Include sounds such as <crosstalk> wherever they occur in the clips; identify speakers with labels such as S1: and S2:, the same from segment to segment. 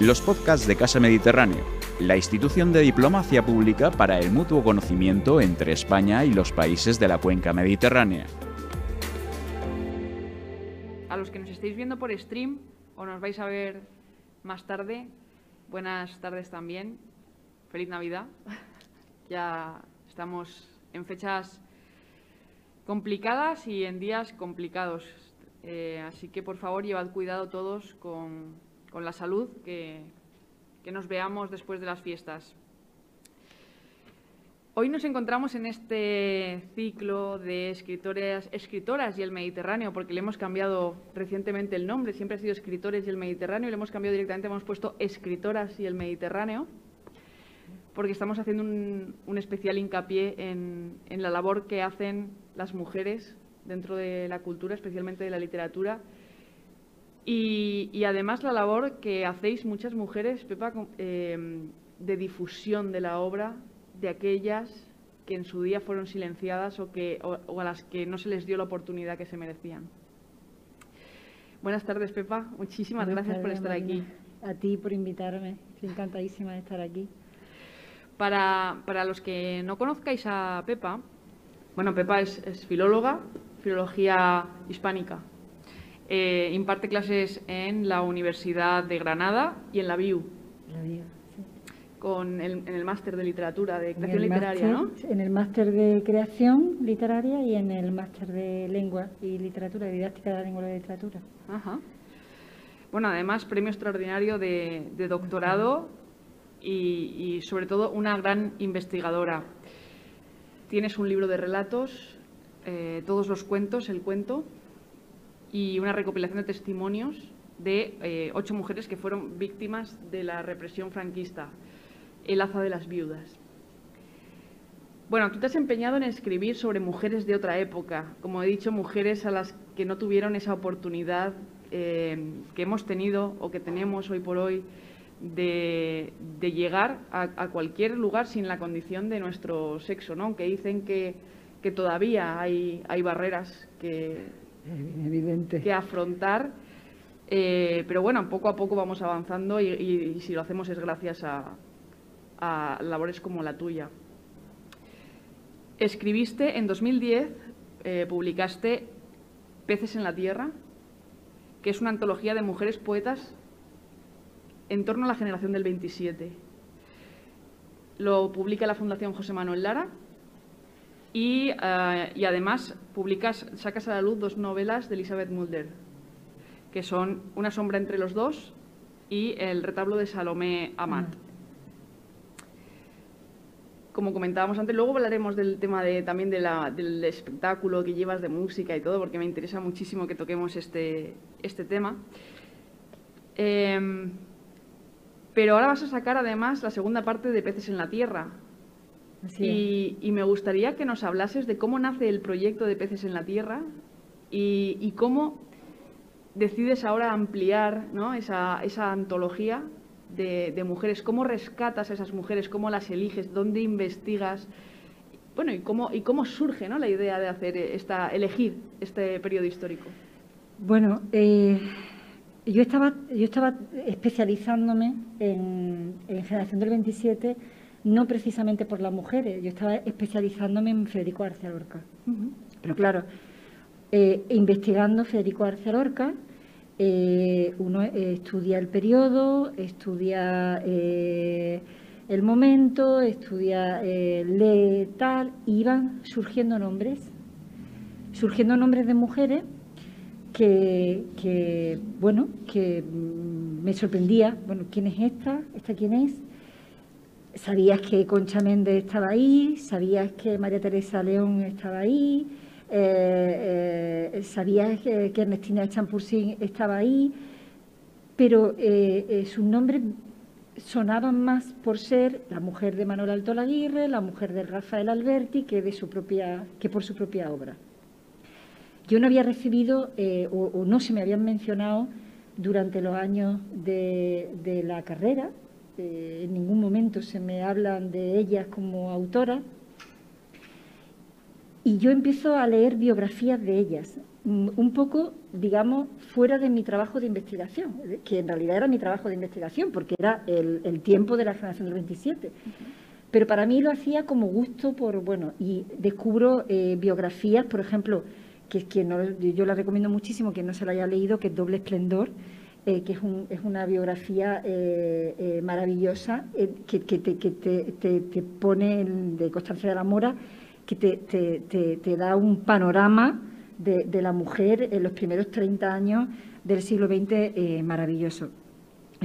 S1: los podcasts de Casa Mediterráneo, la institución de diplomacia pública para el mutuo conocimiento entre España y los países de la cuenca mediterránea.
S2: A los que nos estéis viendo por stream o nos vais a ver más tarde, buenas tardes también. Feliz Navidad. <laughs> Ya estamos en fechas complicadas y en días complicados. Eh, así que por favor llevad cuidado todos con, con la salud, que, que nos veamos después de las fiestas. Hoy nos encontramos en este ciclo de escritoras, escritoras y el Mediterráneo, porque le hemos cambiado recientemente el nombre, siempre ha sido escritores y el Mediterráneo, y le hemos cambiado directamente, hemos puesto escritoras y el Mediterráneo, porque estamos haciendo un, un especial hincapié en, en la labor que hacen las mujeres dentro de la cultura, especialmente de la literatura, y, y, además la labor que hacéis muchas mujeres, Pepa, eh, de difusión de la obra de aquellas que en su día fueron silenciadas o, que, o, o, a las que no se les dio la oportunidad que se merecían. Buenas tardes, Pepa. Muchísimas
S3: Buenas
S2: gracias
S3: tardes,
S2: por estar
S3: Marina.
S2: aquí.
S3: A ti por invitarme. Estoy encantadísima de estar aquí.
S2: Para, para los que no conozcáis a Pepa, bueno, Pepa es, es filóloga, filología hispánica. Eh, imparte clases en la Universidad de Granada y en la BIU,
S3: La vida, sí.
S2: con el, en el máster de literatura, de creación literaria, ¿no?
S3: En el máster de creación literaria y en el máster de lengua y literatura, de didáctica de la lengua y la literatura.
S2: Ajá. Bueno, además, premio extraordinario de, de doctorado y, y, sobre todo, una gran investigadora. Tienes un libro de relatos, eh, todos los cuentos, el cuento, y una recopilación de testimonios de eh, ocho mujeres que fueron víctimas de la represión franquista, El Aza de las Viudas. Bueno, tú te has empeñado en escribir sobre mujeres de otra época, como he dicho, mujeres a las que no tuvieron esa oportunidad eh, que hemos tenido o que tenemos hoy por hoy de, llegar a, a, cualquier lugar sin la condición de nuestro sexo, ¿no? Aunque dicen que, que todavía hay, hay barreras que,
S3: Evidente.
S2: que afrontar, eh, pero bueno, poco a poco vamos avanzando y, si lo hacemos es gracias a, a labores como la tuya. Escribiste en 2010, eh, publicaste Peces en la Tierra, que es una antología de mujeres poetas en torno a la generación del 27. Lo publica la Fundación José Manuel Lara y, uh, y, además publicas, sacas a la luz dos novelas de Elizabeth Mulder, que son Una sombra entre los dos y El retablo de Salomé Amat. Mm como comentábamos antes, luego hablaremos del tema de, también de la, del espectáculo que llevas de música y todo, porque me interesa muchísimo que toquemos este, este tema. Eh, pero ahora vas a sacar además la segunda parte de Peces en la Tierra. Y, y, me gustaría que nos hablases de cómo nace el proyecto de Peces en la Tierra y, y cómo decides ahora ampliar ¿no? esa, esa antología de, de, mujeres, cómo rescatas a esas mujeres, cómo las eliges, dónde investigas, bueno, y cómo, y cómo surge ¿no? la idea de hacer esta, elegir este periodo histórico.
S3: Bueno, eh, yo, estaba, yo estaba especializándome en, en, Generación del 27, no precisamente por las mujeres, yo estaba especializándome en Federico García Lorca. Uh -huh. Pero claro, eh, investigando Federico García Lorca, eh, uno eh, estudia el periodo, estudia eh, el momento, estudia, lee tal, y van surgiendo nombres, surgiendo nombres de mujeres que, que, bueno, que me sorprendía, bueno, ¿quién es esta? ¿Esta quién es? Sabías que Concha Méndez estaba ahí, sabías que María Teresa León estaba ahí, eh, eh, sabías que, que, Ernestina Champursin estaba ahí, pero eh, sus nombres sonaban más por ser la mujer de Manuel Alto Laguirre, la mujer de Rafael Alberti, que, de su propia, que por su propia obra. Yo no había recibido, o, no se me habían mencionado durante los años de la carrera, en ningún momento se me hablan de ellas como autoras, y yo empiezo a leer biografías de ellas, mm, un poco, digamos, fuera de mi trabajo de investigación, que en realidad era mi trabajo de investigación, porque era el, tiempo de la generación del 27. Pero para mí lo hacía como gusto por, bueno, y descubro eh, biografías, por ejemplo, que, que no, yo la recomiendo muchísimo, que no se la haya leído, que es Doble Esplendor, eh, que es, un, es, una biografía eh, maravillosa, que, te, pone de Constancia de la Mora, que te, da un panorama de, la mujer en los primeros 30 años del siglo XX maravilloso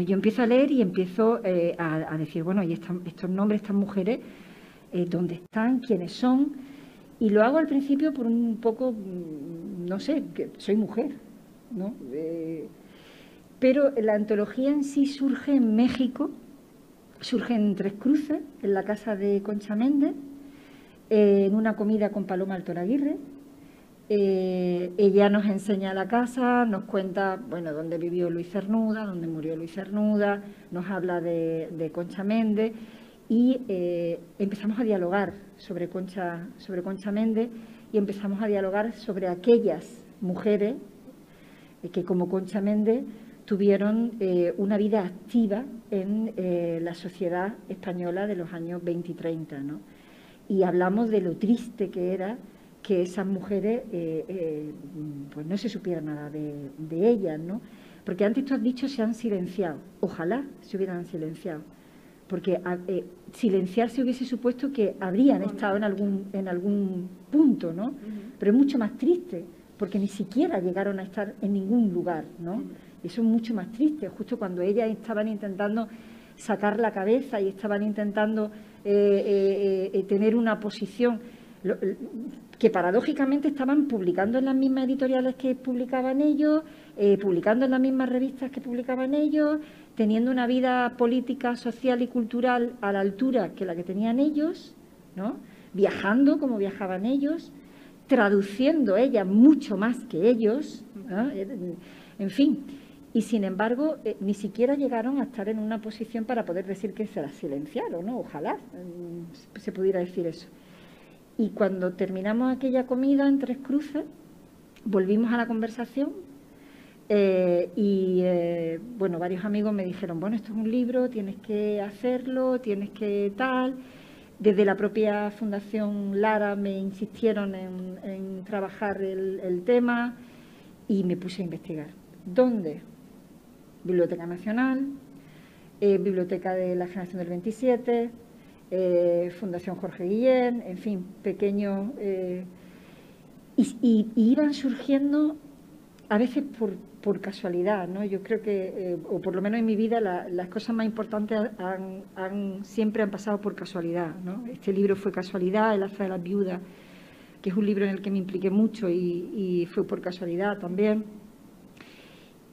S3: yo empiezo a leer y empiezo eh, a, decir, bueno, y estos nombres, estas mujeres, eh, ¿dónde están? ¿Quiénes son? Y lo hago al principio por un poco, mm, no sé, que soy mujer, ¿no? Eh, pero la antología en sí surge en México, surge en Tres Cruces, en la casa de Concha Méndez, en una comida con Paloma Altoraguirre, eh, ella nos enseña la casa, nos cuenta, bueno, dónde vivió Luis Cernuda, dónde murió Luis Cernuda, nos habla de, Concha Méndez y eh, empezamos a dialogar sobre Concha, sobre Concha Méndez y empezamos a dialogar sobre aquellas mujeres eh, que como Concha Méndez tuvieron una vida activa en la sociedad española de los años 20 y 30. ¿no? Y hablamos de lo triste que era que esas mujeres eh, eh, pues no se supiera nada de, ellas, ¿no? Porque antes tú has dicho se han silenciado. Ojalá se hubieran silenciado. Porque eh, silenciarse hubiese supuesto que habrían estado en algún, en algún punto, ¿no? Pero es mucho más triste, porque ni siquiera llegaron a estar en ningún lugar, ¿no? Eso es mucho más triste, justo cuando ellas estaban intentando sacar la cabeza y estaban intentando tener una posición que paradójicamente estaban publicando en las mismas editoriales que publicaban ellos, eh, publicando en las mismas revistas que publicaban ellos, teniendo una vida política, social y cultural a la altura que la que tenían ellos, ¿no? viajando como viajaban ellos, traduciendo ellas mucho más que ellos, en fin. Y sin embargo, eh, ni siquiera llegaron a estar en una posición para poder decir que se las silenciaron, ¿no? Ojalá mm, se pudiera decir eso. Y cuando terminamos aquella comida en Tres Cruces, volvimos a la conversación eh, y eh, bueno, varios amigos me dijeron, bueno, esto es un libro, tienes que hacerlo, tienes que tal. Desde la propia Fundación Lara me insistieron en, trabajar el, tema y me puse a investigar. ¿Dónde? Biblioteca Nacional, eh, Biblioteca de la Generación del 27, eh, Fundación Jorge Guillén, en fin, pequeños... Eh, y, iban surgiendo a veces por, casualidad, ¿no? Yo creo que, o por lo menos en mi vida, las cosas más importantes siempre han pasado por casualidad, ¿no? Este libro fue casualidad, El alza de las viudas, que es un libro en el que me impliqué mucho y fue por casualidad también.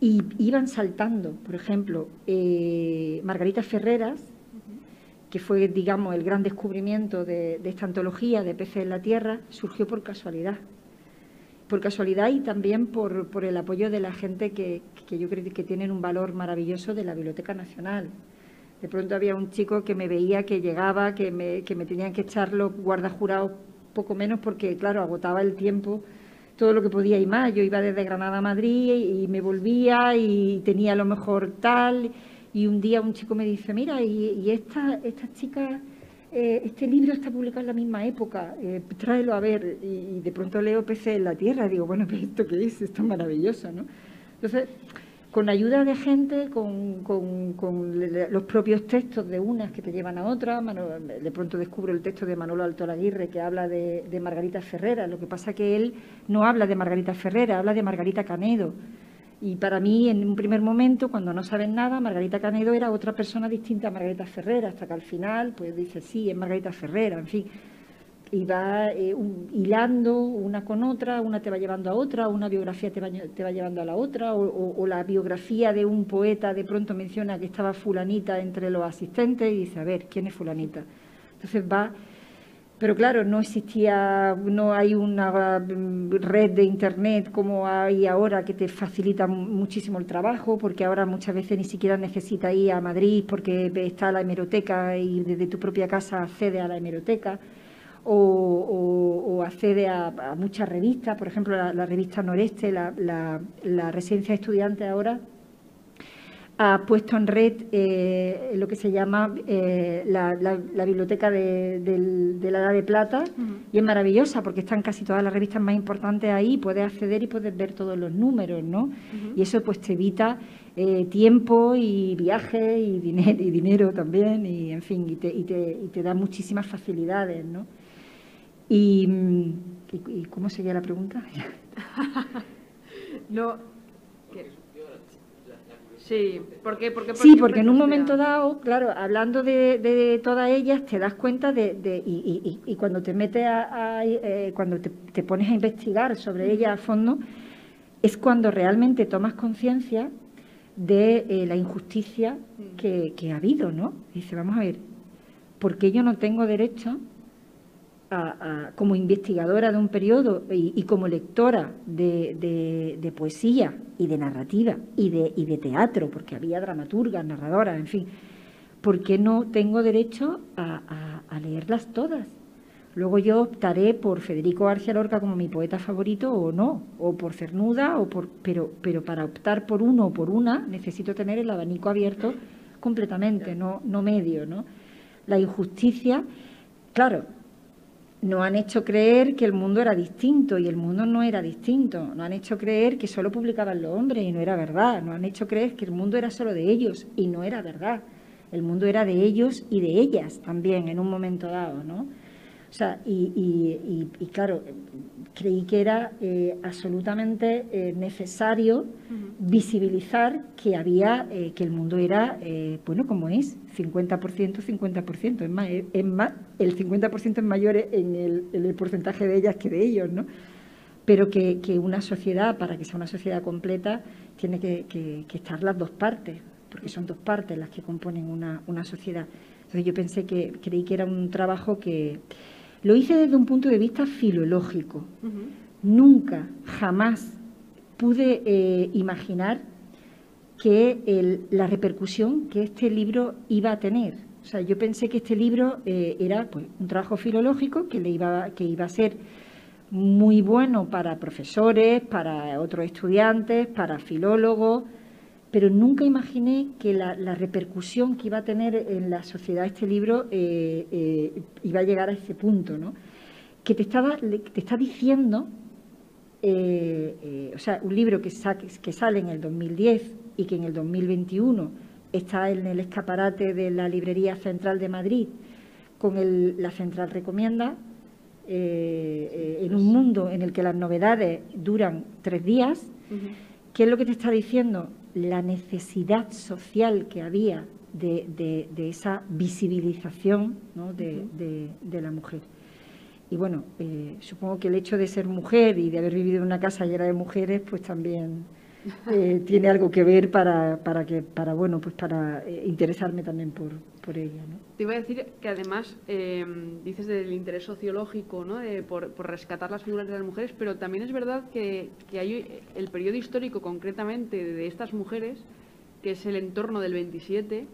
S3: Y iban saltando, por ejemplo, Margarita Ferreras, que fue, digamos, el gran descubrimiento de, esta antología de peces en la tierra, surgió por casualidad. Por casualidad y también por, el apoyo de la gente que, yo creo que tienen un valor maravilloso de la Biblioteca Nacional. De pronto había un chico que me veía que llegaba, que me, que me tenían que echar los guardajurados poco menos porque, claro, agotaba el tiempo todo lo que podía y más. Yo iba desde Granada a Madrid y me volvía y tenía a lo mejor tal y un día un chico me dice, mira, y, esta, esta chica, eh, este libro está publicado en la misma época, eh, tráelo a ver. Y, de pronto leo PC en la Tierra digo, bueno, pero ¿esto qué es? Esto es maravilloso, ¿no? Entonces, con ayuda de gente, con, los propios textos de unas que te llevan a otras, de pronto descubro el texto de Manolo Alto Aguirre que habla de, Margarita Ferrera, lo que pasa que él no habla de Margarita Ferrera, habla de Margarita Canedo. Y para mí, en un primer momento, cuando no saben nada, Margarita Canedo era otra persona distinta a Margarita Ferrera, hasta que al final, pues dice, sí, es Margarita Ferrera, en fin. Y va eh, hilando una con otra, una te va llevando a otra, una biografía te va, te va llevando a la otra, o, la biografía de un poeta de pronto menciona que estaba fulanita entre los asistentes y dice, a ver, ¿quién es fulanita? Entonces va pero claro, no existía, no hay una mm, red de Internet como hay ahora que te facilita muchísimo el trabajo, porque ahora muchas veces ni siquiera necesitas ir a Madrid porque está la hemeroteca y desde tu propia casa accede a la hemeroteca. O, accede a, muchas revistas, por ejemplo, la, revista Noreste, la, la, residencia de estudiantes ahora, ha puesto en red eh, lo que se llama eh, la, biblioteca de, la Edad de Plata y es maravillosa porque están casi todas las revistas más importantes ahí, puedes acceder y puedes ver todos los números, ¿no? Y eso pues te evita eh, tiempo y viaje y, dinero, y dinero también, y en fin, y te, y te, y te da muchísimas facilidades, ¿no? Y, y, ¿cómo seguía la pregunta? <laughs>
S2: no. Sí, porque, porque,
S3: sí, porque en un momento dado, claro, hablando de, de, todas ellas, te das cuenta de, de y, y, cuando te metes a, eh, cuando te, te, pones a investigar sobre ellas a fondo, es cuando realmente tomas conciencia de eh, la injusticia que, que, ha habido, ¿no? dice, vamos a ver, ¿por qué yo no tengo derecho como investigadora de un periodo y, como lectora de, poesía y de narrativa y de, y de teatro, porque había dramaturgas, narradoras, en fin, ¿por qué no tengo derecho a, leerlas todas? Luego yo optaré por Federico García Lorca como mi poeta favorito o no, o por Cernuda, o por, pero, para optar por uno o por una necesito tener el abanico abierto completamente, no, no medio, ¿no? La injusticia, claro, nos han hecho creer que el mundo era distinto y el mundo no era distinto. Nos han hecho creer que solo publicaban los hombres y no era verdad. Nos han hecho creer que el mundo era solo de ellos y no era verdad. El mundo era de ellos y de ellas también en un momento dado, ¿no? O sea, y, claro, creí que era eh, absolutamente eh, necesario visibilizar que había, eh, que el mundo era, bueno, como es, 50%, 50%. Es más, es, más el 50% es mayor en el, el, porcentaje de ellas que de ellos, ¿no? Pero que, una sociedad, para que sea una sociedad completa, tiene que, estar las dos partes, porque son dos partes las que componen una, una sociedad. Entonces yo pensé que, creí que era un trabajo que lo hice desde un punto de vista filológico. Nunca, jamás pude eh, imaginar que la repercusión que este libro iba a tener. O sea, yo pensé que este libro eh, era pues, un trabajo filológico que, le iba, que iba a ser muy bueno para profesores, para otros estudiantes, para filólogos, pero nunca imaginé que la, repercusión que iba a tener en la sociedad este libro eh, eh, iba a llegar a ese punto, ¿no? Que te, estaba, te está diciendo, eh, o sea, un libro que, que sale en el 2010 y que en el 2021 está en el escaparate de la Librería Central de Madrid con la Central Recomienda, en un mundo en el que las novedades duran tres días, ¿qué es lo que te está diciendo? La necesidad social que había de, esa visibilización de, la mujer. Y bueno, eh, supongo que el hecho de ser mujer y de haber vivido en una casa llena de mujeres, pues también eh, <laughs> tiene algo que ver para, para que, para bueno, pues para eh, interesarme también por, por ella. ¿no?
S2: Te iba a decir que además dices del interés sociológico, ¿no? Por, rescatar las figuras de las mujeres, pero también es verdad que, el periodo histórico concretamente de estas mujeres, que es el entorno del 27,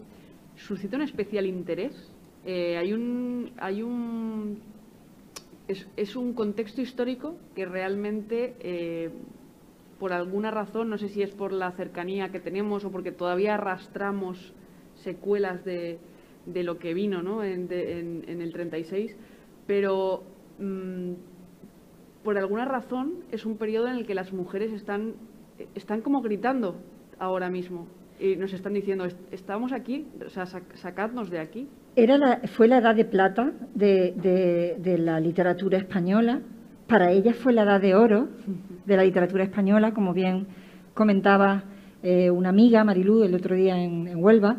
S2: suscita un especial interés. hay un hay un es, un contexto histórico que realmente, eh, por alguna razón, no sé si es por la cercanía que tenemos o porque todavía arrastramos secuelas de, lo que vino ¿no? en, el 36, pero mm, por alguna razón es un periodo en el que las mujeres están, están como gritando ahora mismo y nos están diciendo, estamos aquí, o sea, sacadnos de aquí.
S3: Era la, fue la edad de plata de, la literatura española. Para ella fue la edad de oro de la literatura española, como bien comentaba eh, una amiga, Marilú, el otro día en, Huelva.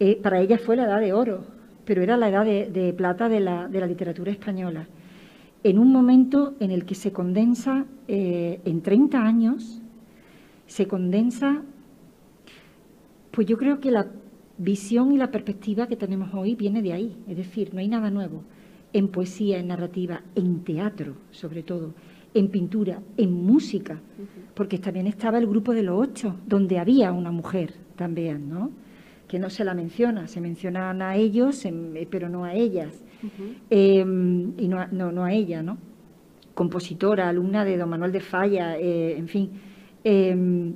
S3: Eh, para ella fue la edad de oro, pero era la edad de, plata de la, literatura española. En un momento en el que se condensa, eh, en 30 años, se condensa pues yo creo que la visión y la perspectiva que tenemos hoy viene de ahí, es decir, no hay nada nuevo en poesía, en narrativa, en teatro sobre todo, en pintura, en música, porque también estaba el grupo de los ocho, donde había una mujer también, ¿no? Que no se la menciona, se mencionan a ellos, pero no a ellas, em, y no, no, a ella, ¿no? Compositora, alumna de don Manuel de Falla, eh, en fin. Em,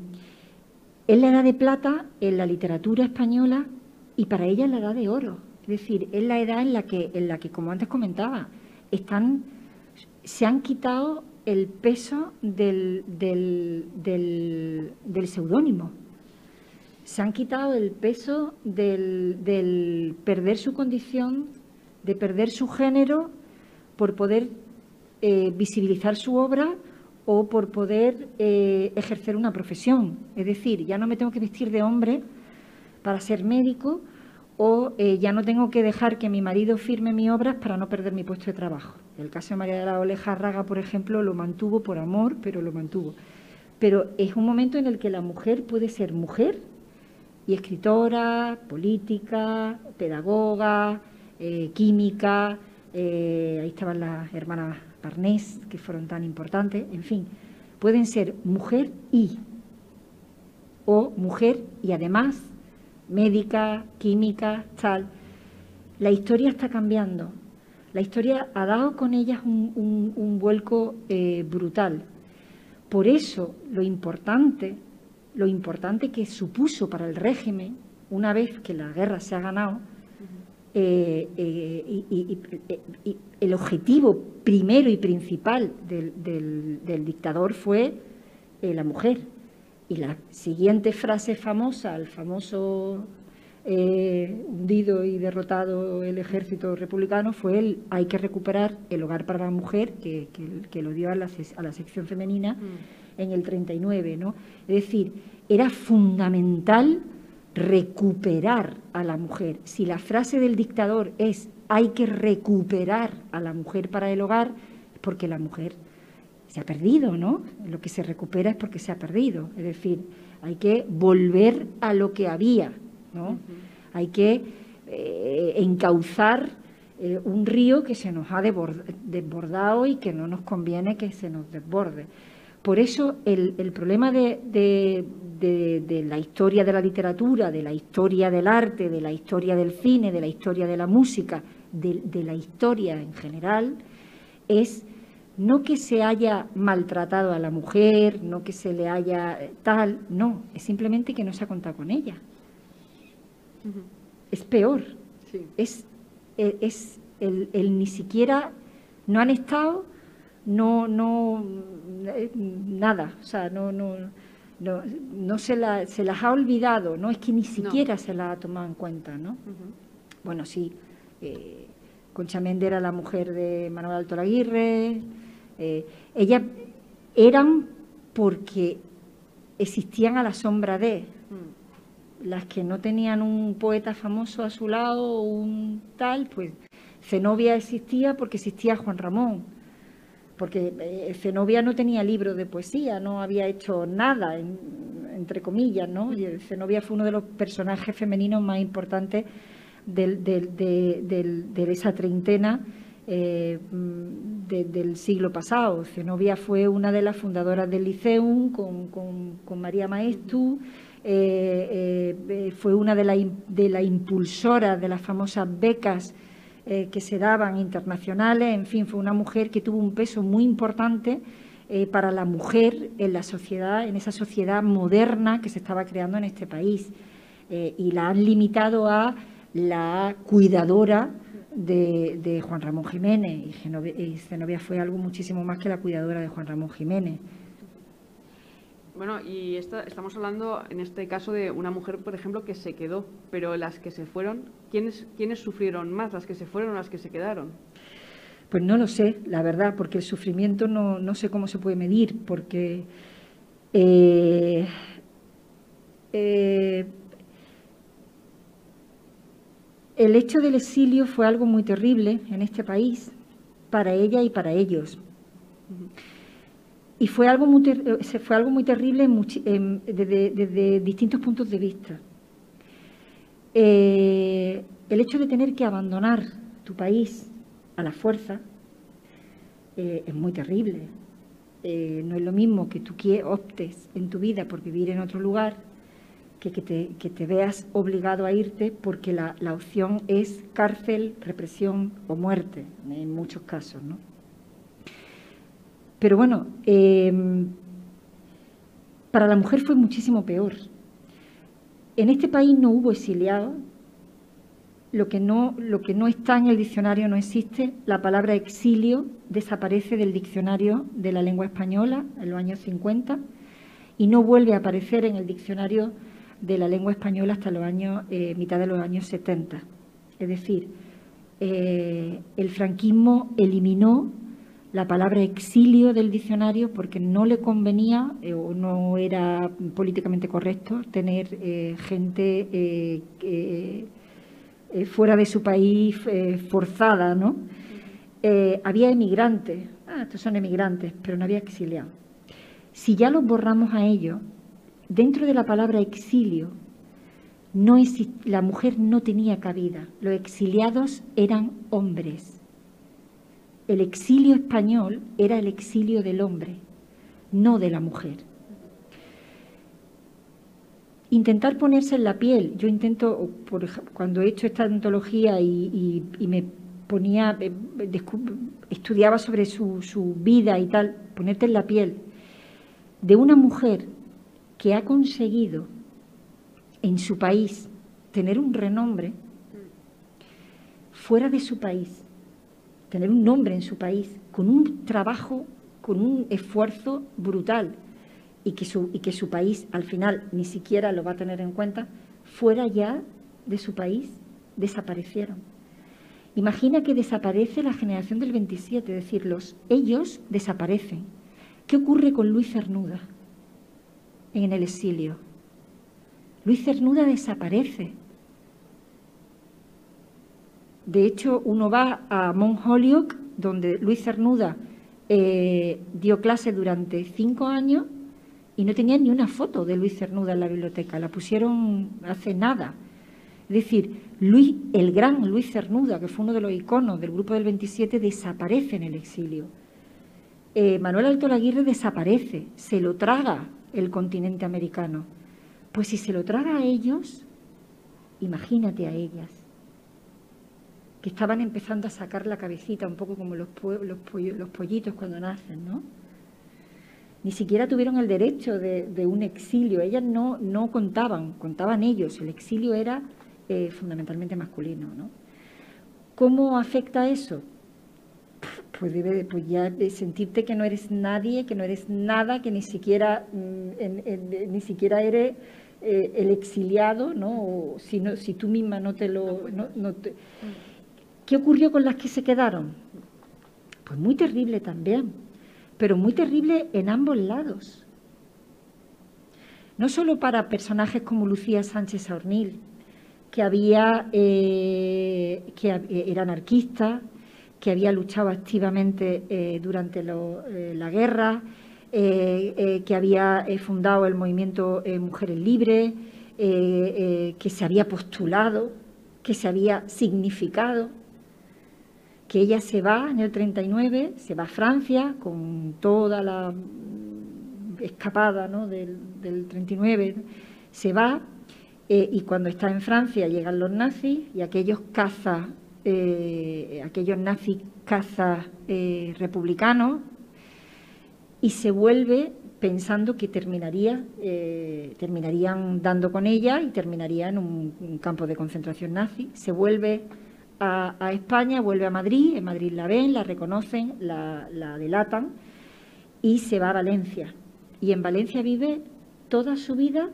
S3: es la edad de plata en la literatura española y para ella es la edad de oro. Es decir, es la edad en la que, en la que como antes comentaba, están, se han quitado el peso del, del, del, seudónimo. Se han quitado el peso del, perder su condición, de perder su género por poder eh, visibilizar su obra o por poder eh, ejercer una profesión. Es decir, ya no me tengo que vestir de hombre para ser médico o eh, ya no tengo que dejar que mi marido firme mis obras para no perder mi puesto de trabajo. El caso de María de la Oleja Raga, por ejemplo, lo mantuvo por amor, pero lo mantuvo. Pero es un momento en el que la mujer puede ser mujer y escritora, política, pedagoga, eh, química, ahí estaban las hermanas Parnés, que fueron tan importantes, en fin, pueden ser mujer y, o mujer y además médica, química, tal. La historia está cambiando. La historia ha dado con ellas un, vuelco eh, brutal. Por eso lo importante, lo importante que supuso para el régimen, una vez que la guerra se ha ganado, eh, eh, y, el objetivo primero y principal del, dictador fue eh, la mujer. Y la siguiente frase famosa, el famoso hundido y derrotado el ejército republicano, fue el hay que recuperar el hogar para la mujer, que, lo dio a la, a la sección femenina mm. En el 39. ¿no? Es decir, era fundamental recuperar a la mujer. Si la frase del dictador es hay que recuperar a la mujer para el hogar, es porque la mujer se ha perdido, ¿no? Lo que se recupera es porque se ha perdido. Es decir, hay que volver a lo que había, ¿no? Hay que eh, encauzar eh, un río que se nos ha desbordado y que no nos conviene que se nos desborde. Por eso el, problema de, la historia de la literatura, de la historia del arte, de la historia del cine, de la historia de la música, de, la historia en general, es no que se haya maltratado a la mujer, no que se le haya tal, no, es simplemente que no se ha contado con ella. Es peor. Es, es el, el, ni siquiera no han estado no, no, eh, nada, o sea, no, no, no, no se, la, se las ha olvidado, no es que ni siquiera se la ha tomado en cuenta, ¿no? Bueno, sí, eh, Concha Méndez era la mujer de Manuel Alto Aguirre, eh, ellas eran porque existían a la sombra de mm. las que no tenían un poeta famoso a su lado o un tal, pues Zenobia existía porque existía Juan Ramón porque eh, Zenobia no tenía libro de poesía, no había hecho nada, entre comillas, ¿no? Y Zenobia fue uno de los personajes femeninos más importantes de, esa treintena eh, del siglo pasado. Zenobia fue una de las fundadoras del Liceum con, María Maestu, eh, fue una de las la impulsoras de las famosas becas eh, que se daban internacionales, en fin, fue una mujer que tuvo un peso muy importante eh, para la mujer en la sociedad, en esa sociedad moderna que se estaba creando en este país. Eh, y la han limitado a la cuidadora de, Juan Ramón Jiménez. Y Zenobia fue algo muchísimo más que la cuidadora de Juan Ramón Jiménez.
S2: Bueno, y estamos hablando en este caso de una mujer, por ejemplo, que se quedó, pero las que se fueron, ¿quiénes, quiénes sufrieron más, las que se fueron o las que se quedaron?
S3: Pues no lo sé, la verdad, porque el sufrimiento no, no sé cómo se puede medir, porque eh, eh, el hecho del exilio fue algo muy terrible en este país, para ella y para ellos. Y fue algo muy, eh, fue algo muy terrible desde, distintos puntos de vista. Eh, el hecho de tener que abandonar tu país a la fuerza eh, es muy terrible. no es lo mismo que tú optes en tu vida por vivir en otro lugar que, que, te, veas obligado a irte porque la, opción es cárcel, represión o muerte, en muchos casos. ¿no? Pero bueno, em, para la mujer fue muchísimo peor. En este país no hubo exiliados, lo que, no, lo que no está en el diccionario no existe, la palabra exilio desaparece del diccionario de la lengua española en los años 50 y no vuelve a aparecer en el diccionario de la lengua española hasta los años, eh, mitad de los años 70. Es decir, eh, el franquismo eliminó la palabra exilio del diccionario porque no le convenía eh, o no era políticamente correcto tener gente fuera de su país forzada, ¿no? había emigrantes, ah, estos son emigrantes, pero no había exiliados. Si ya los borramos a ellos, dentro de la palabra exilio, no la mujer no tenía cabida. Los exiliados eran hombres. El exilio español era el exilio del hombre, no de la mujer. Intentar ponerse en la piel. Yo intento, por, cuando he hecho esta antología y, me ponía, eh, estudiaba sobre su, su vida y tal, ponerte en la piel de una mujer que ha conseguido en su país tener un renombre fuera de su país, tener un nombre en su país, con un trabajo, con un esfuerzo brutal y que su, y que su país al final ni siquiera lo va a tener en cuenta, fuera ya de su país, desaparecieron. Imagina que desaparece la generación del 27, es decir, los, ellos desaparecen ¿Qué ocurre con Luis Cernuda en el exilio? Luis Cernuda desaparece. De hecho, uno va a Mount Holyoke, donde Luis Cernuda eh, dio clase durante cinco años y no tenía ni una foto de Luis Cernuda en la biblioteca. La pusieron hace nada. Es decir, Luis, el gran Luis Cernuda, que fue uno de los iconos del grupo del 27, desaparece en el exilio. Eh, Manuel Alto Laguirre desaparece, se lo traga el continente americano. Pues si se lo traga a ellos, imagínate a ellas, que estaban empezando a sacar la cabecita, un poco como los, los, pollitos cuando nacen, ¿no? Ni siquiera tuvieron el derecho de, un exilio, ellas no, no contaban, contaban ellos, el exilio era eh, fundamentalmente masculino, ¿no? ¿Cómo afecta eso? pues debe pues ya de sentirte que no eres nadie, que no eres nada, que ni siquiera, mm, ni siquiera eres eh, el exiliado, ¿no? O si, si tú misma no te lo... ¿Qué ocurrió con las que se quedaron? Pues muy terrible también, pero muy terrible en ambos lados. No solo para personajes como Lucía Sánchez Aornil, que había eh, que era anarquista, que había luchado activamente eh, durante eh, la guerra, eh, que había fundado el movimiento Mujeres Libres, que se había postulado, que se había significado, que ella se va en el 39, se va a Francia con toda la escapada del, del 39, se va y cuando está en Francia llegan los nazis y aquellos cazas eh, aquellos nazis cazas eh, republicanos y se vuelve pensando que terminaría, eh, terminarían dando con ella y terminaría en un, campo de concentración nazi. Se vuelve a, España, vuelve a Madrid, en Madrid la ven, la reconocen, la, la delatan y se va a Valencia. Y en Valencia vive toda su vida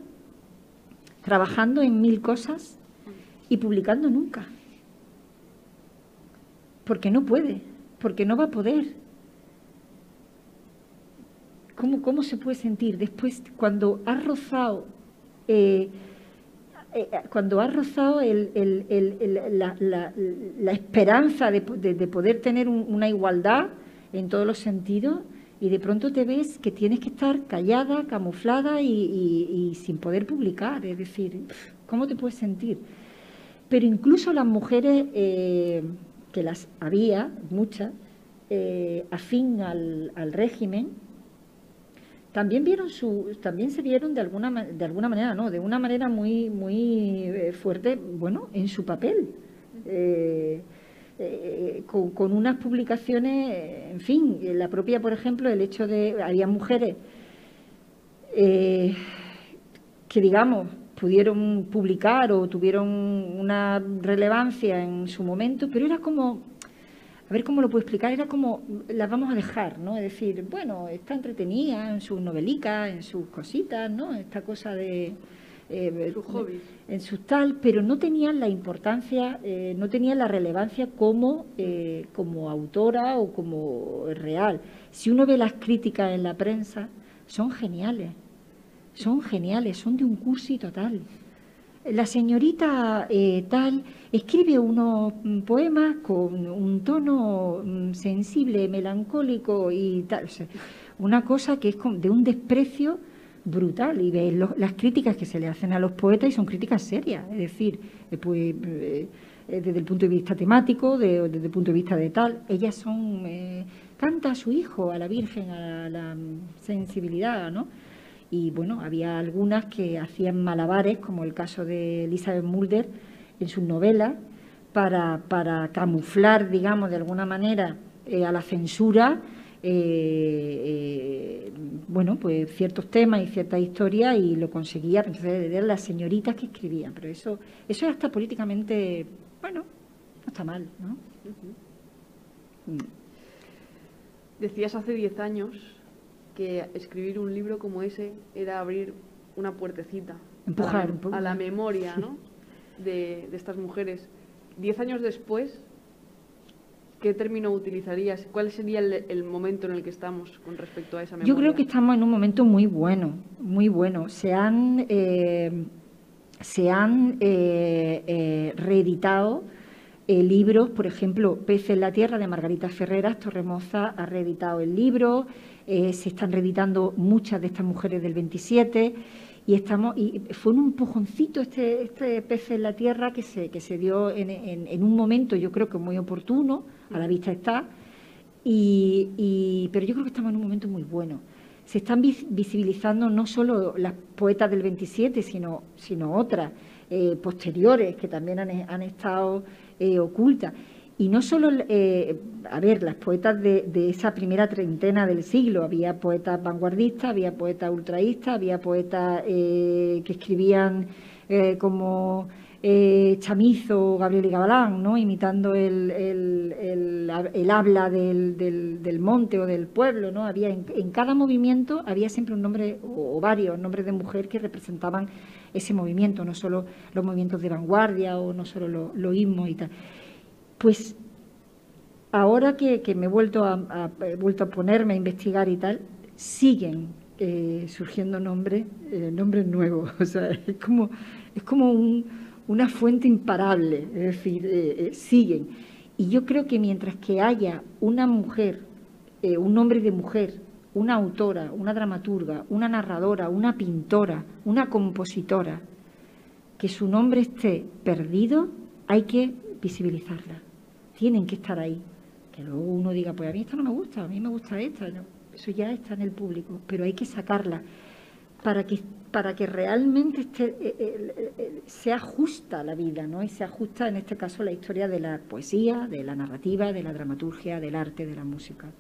S3: trabajando en mil cosas y publicando nunca porque no puede, porque no va a poder. ¿Cómo, cómo se puede sentir después cuando ha rozado, eh, eh, cuando ha rozado la, esperanza de, poder tener una igualdad en todos los sentidos? y de pronto te ves que tienes que estar callada, camuflada y, sin poder publicar. Es decir, ¿cómo te puedes sentir? Pero incluso las mujeres eh, que las había, muchas, eh, afín al, régimen, también vieron su, también se vieron de alguna de alguna manera, no, de una manera muy muy eh, fuerte, bueno, en su papel. Eh, eh, con, unas publicaciones, en fin, la propia, por ejemplo, el hecho de había mujeres que digamos pudieron publicar o tuvieron una relevancia en su momento, pero era como a ver cómo lo puedo explicar, era como, las vamos a dejar, ¿no? Es decir, bueno, está entretenida en sus novelicas, en sus cositas, ¿no? Esta cosa de...
S2: Eh, sus hobbies.
S3: En sus tal, pero no tenían la importancia, eh, no tenían la relevancia como, eh, como autora o como real. Si uno ve las críticas en la prensa, son geniales, son geniales, son de un cursi total la señorita eh, tal escribe unos mm, poemas con un tono mm, sensible, melancólico y tal. una cosa que es de un desprecio brutal y ves las críticas que se le hacen a los poetas y son críticas serias, es decir, eh, pues, eh, desde el punto de vista temático, desde el punto de vista de tal, ellas son, canta a su hijo, a la Virgen, a la, mm, sensibilidad, ¿no? Y bueno, había algunas que hacían malabares, como el caso de Elizabeth Mulder en sus novelas, para, para camuflar, digamos, de alguna manera eh, a la censura, eh, eh, bueno, pues ciertos temas y ciertas historias y lo conseguía, entonces eran las señoritas que escribían, pero eso, eso es hasta políticamente, bueno, no está mal, ¿no?
S2: Decías hace 10 años que escribir un libro como ese era abrir una puertecita
S3: Empujar
S2: a, la memoria <laughs> de, estas mujeres. Diez años después, ¿qué término utilizarías? ¿Cuál sería el, momento en el que estamos con respecto a esa memoria?
S3: Yo creo que estamos en un momento muy bueno, muy bueno. Se han, eh, se han eh, eh, reeditado libros, por ejemplo, Pez en la Tierra de Margarita Ferreras, Torremoza ha reeditado el libro, eh, se están reeditando muchas de estas mujeres del 27 y estamos y fue un empujoncito este, este pez en la tierra que se, que se dio en, un momento yo creo que muy oportuno, a la vista está, y, pero yo creo que estamos en un momento muy bueno. Se están visibilizando no solo las poetas del 27, sino, sino otras eh, posteriores que también han, estado eh, ocultas. Y no solo, eh, a ver, las poetas de, esa primera treintena del siglo, había poetas vanguardistas, había poetas ultraístas, había poetas eh, que escribían eh, como Chamizo o Gabriel y Gabalán, ¿no? imitando el, habla del, del, monte o del pueblo. ¿no? Había en, cada movimiento había siempre un nombre o, varios nombres de mujer que representaban ese movimiento, no solo los movimientos de vanguardia o no solo los, los y tal. Pues ahora que, me he vuelto a, vuelto a ponerme a investigar y tal, siguen eh, surgiendo nombres, eh, nombres nuevos. <laughs> O sea, es como, es como una fuente imparable, es decir, eh, siguen. Y yo creo que mientras que haya una mujer, un nombre de mujer, una autora, una dramaturga, una narradora, una pintora, una compositora, que su nombre esté perdido, hay que visibilizarla tienen que estar ahí. Que luego uno diga, pues a mí esta no me gusta, a mí me gusta esta. eso ya está en el público, pero hay que sacarla para que, para que realmente esté, eh, eh, eh, sea justa la vida, ¿no? Y sea justa, en este caso, la historia de la poesía, de la narrativa, de la dramaturgia, del arte, de la música.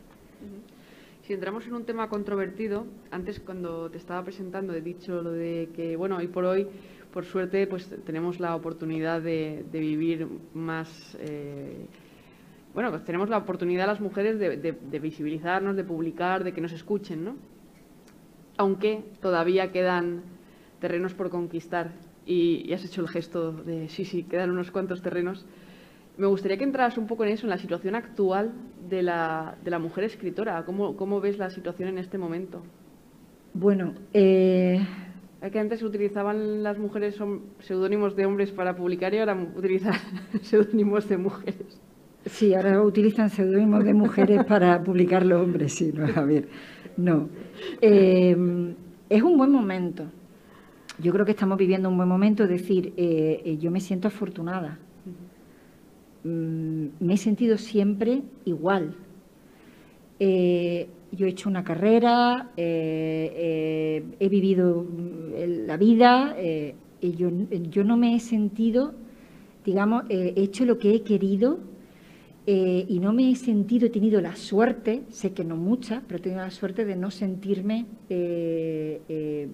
S2: Si entramos en un tema controvertido, antes cuando te estaba presentando he dicho lo de que, bueno, hoy por hoy, por suerte, pues tenemos la oportunidad de, vivir más bueno, pues tenemos la oportunidad las mujeres de, visibilizarnos, de publicar, de que nos escuchen, ¿no? Aunque todavía quedan terrenos por conquistar y, has hecho el gesto de sí, sí, quedan unos cuantos terrenos. Me gustaría que entraras un poco en eso, en la situación actual de la, de la mujer escritora. ¿Cómo, ¿Cómo, ves la situación en este momento?
S3: Bueno, eh...
S2: que antes utilizaban las mujeres seudónimos de hombres para publicar y ahora utilizan <laughs> seudónimos de mujeres.
S3: Sí, ahora utilizan seudónimos de mujeres para <laughs> publicar los hombres, sí, no, a ver, no. Eh, es un buen momento. Yo creo que estamos viviendo un buen momento, es decir, eh, eh, yo me siento afortunada. Mm, me he sentido siempre igual. yo he hecho una carrera, he vivido mm, la vida, y yo, yo no me he sentido, digamos, he hecho lo que he querido eh, y no me he sentido, he tenido la suerte, sé que no mucha, pero he tenido la suerte de no sentirme, eh, eh,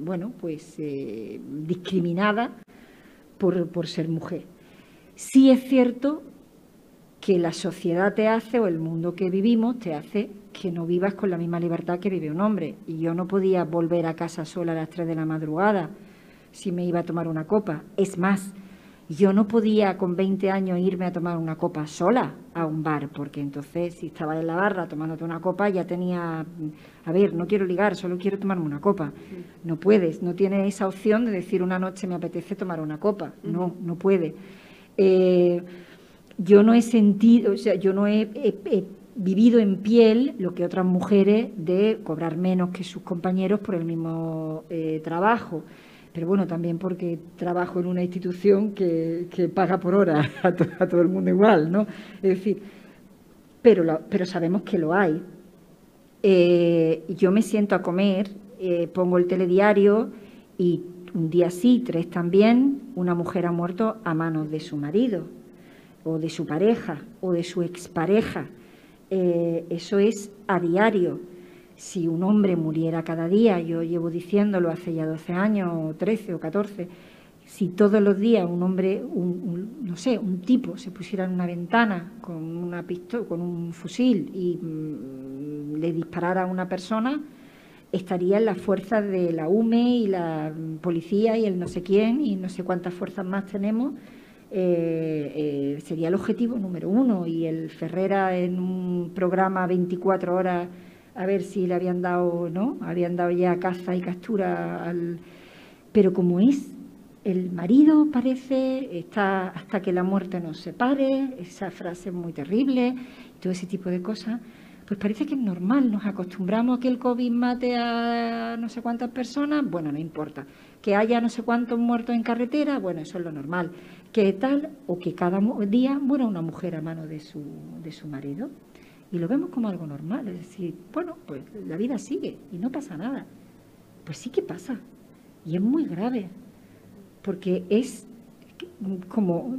S3: bueno, pues discriminada por, por ser mujer. Sí es cierto que la sociedad te hace, o el mundo que vivimos, te hace que no vivas con la misma libertad que vive un hombre. Y yo no podía volver a casa sola a las 3 de la madrugada si me iba a tomar una copa. Es más, yo no podía con 20 años irme a tomar una copa sola a un bar, porque entonces si estaba en la barra tomándote una copa ya tenía, a ver, no quiero ligar, solo quiero tomarme una copa. No puedes, no tienes esa opción de decir una noche me apetece tomar una copa. No, no puede. Eh, yo no he sentido, o sea, yo no he, vivido en piel lo que otras mujeres de cobrar menos que sus compañeros por el mismo eh, trabajo pero bueno, también porque trabajo en una institución que, paga por hora <laughs> a, todo el mundo igual, ¿no? Es decir, pero, pero sabemos que lo hay. Eh, yo me siento a comer, eh, pongo el telediario y un día sí, tres también, una mujer ha muerto a manos de su marido, o de su pareja, o de su expareja. Eh, eso es a diario si un hombre muriera cada día, yo llevo diciéndolo hace ya 12 años, o 13 o 14, si todos los días un hombre, no sé, un tipo se pusiera en una ventana con una pistola, con un fusil y mm, le disparara a una persona, estaría en las fuerzas de la UME y la policía y el no sé quién y no sé cuántas fuerzas más tenemos. Eh, eh, sería el objetivo número uno y el Ferrera en un programa 24 horas a ver si le habían dado, ¿no? Habían dado ya caza y captura al... Pero como es el marido parece, está hasta que la muerte nos separe, esa frase es muy terrible, todo ese tipo de cosas, pues parece que es normal, nos acostumbramos a que el COVID mate a no sé cuántas personas, bueno, no importa, que haya no sé cuántos muertos en carretera, bueno, eso es lo normal, que tal o que cada día muera una mujer a mano de su, de su marido y lo vemos como algo normal. Es decir, bueno, pues la vida sigue y no pasa nada. Pues sí que pasa. Y es muy grave, porque es como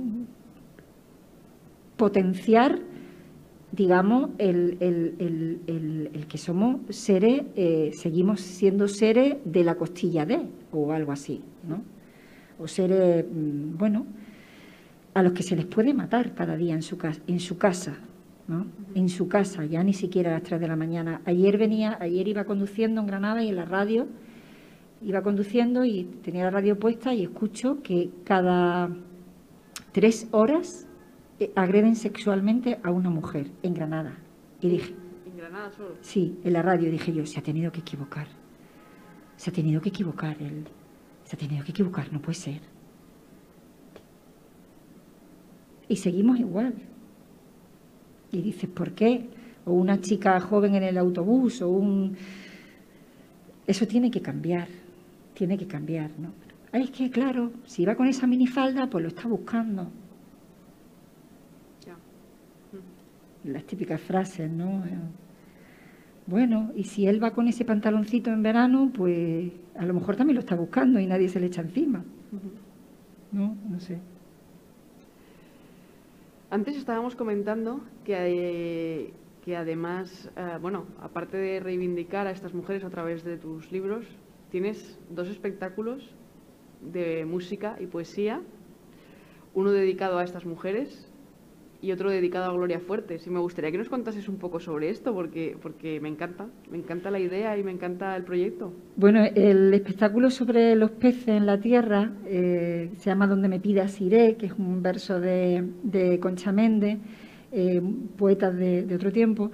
S3: potenciar, digamos, el, que somos seres, eh, seguimos siendo seres de la costilla de, o algo así, ¿no? O seres, mm, bueno, a los que se les puede matar cada día en su, en su casa, en su casa, ya ni siquiera a las 3 de la mañana. Ayer venía, ayer iba conduciendo en Granada y en la radio, iba conduciendo y tenía la radio puesta y escucho que cada tres horas eh, agreden sexualmente a una mujer en Granada. Y dije,
S2: ¿En Granada solo?
S3: Sí, en la radio dije yo, se ha tenido que equivocar. Se ha tenido que equivocar él. Se ha tenido que equivocar, no puede ser. Y seguimos igual. Y dices, ¿por qué? O una chica joven en el autobús, o un... Eso tiene que cambiar, tiene que cambiar, ¿no? Es que, claro, si va con esa minifalda, pues lo está buscando. Las típicas frases, ¿no? Bueno, y si él va con ese pantaloncito en verano, pues a lo mejor también lo está buscando y nadie se le echa encima. ¿No? No sé.
S2: Antes estábamos comentando que, además, eh, bueno, aparte de reivindicar a estas mujeres a través de tus libros, tienes dos espectáculos de música y poesía, uno dedicado a estas mujeres y otro dedicado a Gloria Fuertes. Y me gustaría que nos contases un poco sobre esto, porque, porque me encanta, me encanta la idea y me encanta el proyecto.
S3: Bueno, el espectáculo sobre los peces en la tierra eh, se llama Donde me pidas iré, que es un verso de Concha Méndez, eh, poetas de, otro tiempo.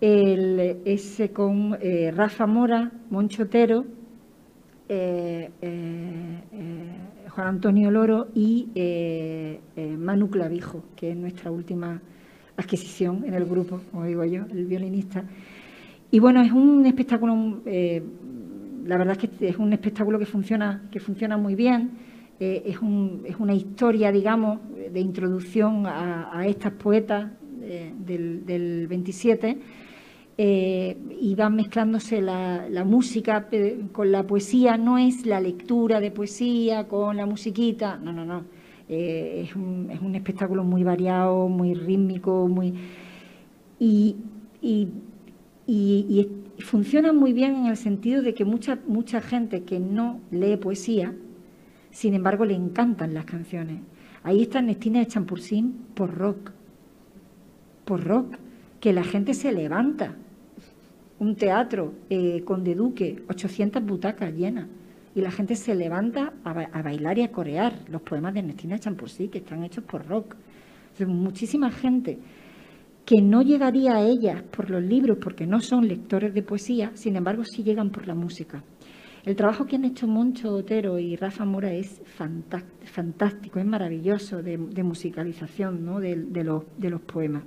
S3: El, ese con eh, Rafa Mora, Monchotero, eh, Juan Antonio Loro y Manu Clavijo, que es nuestra última adquisición en el grupo, como digo yo, el violinista. Y bueno, es un espectáculo, la verdad es que es un espectáculo que funciona, que funciona muy bien. es, una historia, digamos, de introducción a, estas poetas del, del, 27. eh, y va mezclándose la, música con la poesía, no es la lectura de poesía con la musiquita, no, no, no. Eh, es, un, espectáculo muy variado, muy rítmico, muy... Y, funciona muy bien en el sentido de que mucha, mucha gente que no lee poesía, sin embargo, le encantan las canciones. Ahí está Ernestina de Champurcín por rock, por rock, que la gente se levanta un teatro eh, con de Duque, 800 butacas llenas, y la gente se levanta a, bailar y a corear los poemas de Ernestina Champurcí, que están hechos por rock. muchísima gente que no llegaría a ellas por los libros, porque no son lectores de poesía, sin embargo sí llegan por la música. El trabajo que han hecho Moncho Otero y Rafa Mora es fantástico, es maravilloso de, musicalización ¿no? de los poemas.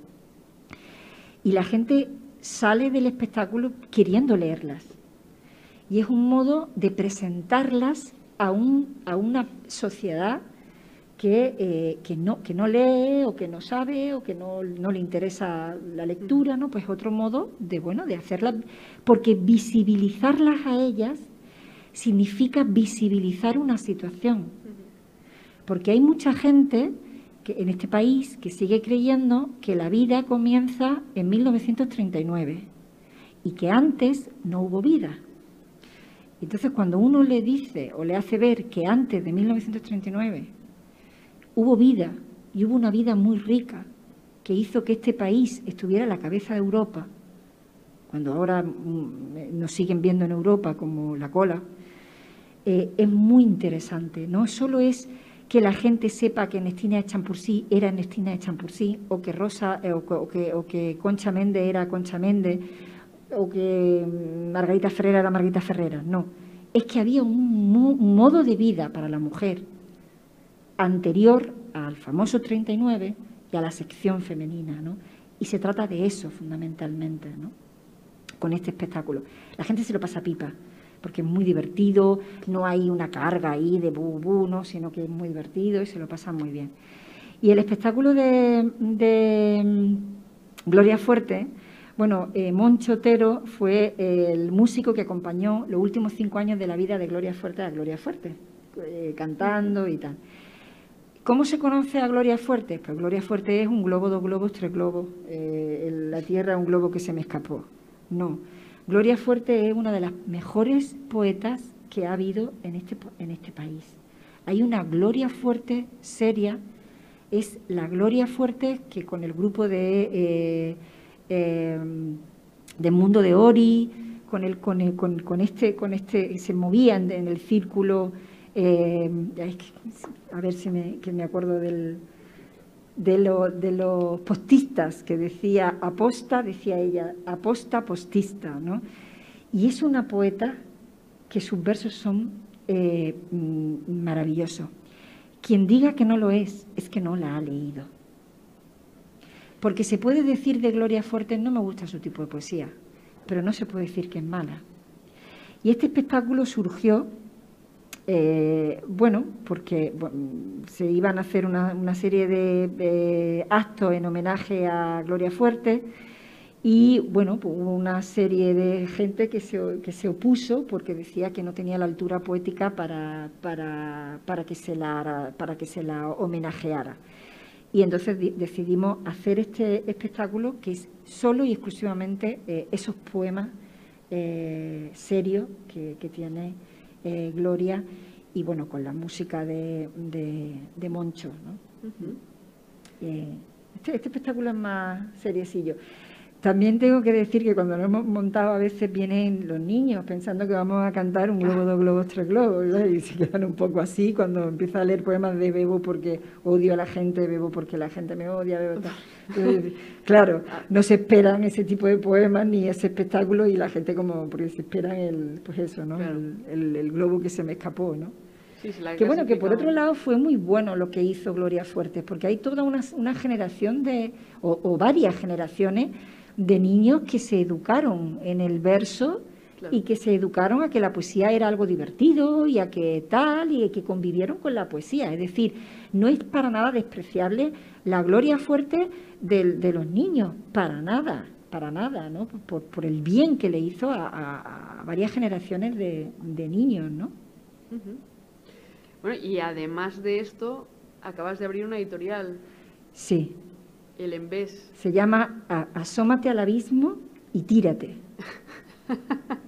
S3: Y la gente sale del espectáculo queriendo leerlas. Y es un modo de presentarlas a, un, a una sociedad que, eh, que, no, que no lee o que no sabe o que no, no, le interesa la lectura, ¿no? Pues otro modo de, bueno, de hacerlas, porque visibilizarlas a ellas significa visibilizar una situación. Porque hay mucha gente en este país que sigue creyendo que la vida comienza en 1939 y que antes no hubo vida. Entonces, cuando uno le dice o le hace ver que antes de 1939 hubo vida y hubo una vida muy rica que hizo que este país estuviera a la cabeza de Europa, cuando ahora mm, nos siguen viendo en Europa como la cola, eh, es muy interesante. No solo es que la gente sepa que Ernestina de Champurcí era Ernestina de Champurcí, o que Rosa, eh, o, que, o que Concha Méndez era Concha Méndez, o que Margarita Ferrera era Margarita Ferrera. No, es que había un, modo de vida para la mujer anterior al famoso 39 y a la sección femenina, ¿no? Y se trata de eso fundamentalmente, ¿no? Con este espectáculo. La gente se lo pasa pipa porque es muy divertido, no hay una carga ahí de bu, bu ¿no? sino que es muy divertido y se lo pasa muy bien. Y el espectáculo de, mm, Gloria Fuerte, bueno, eh, Moncho Otero fue el músico que acompañó los últimos cinco años de la vida de Gloria Fuerte a Gloria Fuerte, eh, cantando y tal. ¿Cómo se conoce a Gloria Fuerte? Pues Gloria Fuerte es un globo, dos globos, tres globos. Eh, la Tierra, un globo que se me escapó. No. Gloria Fuerte es una de las mejores poetas que ha habido en este, en este país. Hay una Gloria Fuerte seria, es la Gloria Fuerte que con el grupo de, eh, de Mundo de Ori, con, el, con, con, este, con este, se movían en el círculo, eh, a ver si me, que me acuerdo del, de, de, los postistas, que decía aposta, decía ella, aposta postista, ¿no? Y es una poeta que sus versos son eh, mm, maravillosos. Quien diga que no lo es, es que no la ha leído. Porque se puede decir de Gloria Fuerte, no me gusta su tipo de poesía, pero no se puede decir que es mala. Y este espectáculo surgió eh, bueno, porque se iban a hacer una, serie de, actos en homenaje a Gloria Fuerte y bueno, pues hubo una serie de gente que se, que se opuso porque decía que no tenía la altura poética para, para, para, que, se la, para que se la homenajeara. Y entonces decidimos hacer este espectáculo que es solo y exclusivamente eh, esos poemas eh, serios que, que tiene eh, Gloria, y bueno, con la música de, de, Moncho. ¿no? Eh, este, este, espectáculo es más seriecillo. También tengo que decir que cuando lo hemos montado a veces vienen los niños pensando que vamos a cantar un globo, dos globos, tres globos, y se quedan un poco así cuando empieza a leer poemas de bebo porque odio a la gente, bebo porque la gente me odia, bebo claro, no se esperan ese tipo de poemas ni ese espectáculo y la gente como, porque se esperan el, pues eso, ¿no? El, globo que se me escapó, ¿no? que bueno, que por otro lado fue muy bueno lo que hizo Gloria Fuertes, porque hay toda una, una generación de, o varias generaciones de niños que se educaron en el verso y que se educaron a que la poesía era algo divertido y a que tal, y que convivieron con la poesía. Es decir, no es para nada despreciable la gloria fuerte de, los niños, para nada, para nada, ¿no? Por, el bien que le hizo a, varias generaciones de, niños, ¿no?
S2: Bueno, y además de esto, acabas de abrir una editorial.
S3: Sí.
S2: El Embés.
S3: Se llama Asómate al abismo y tírate. <laughs>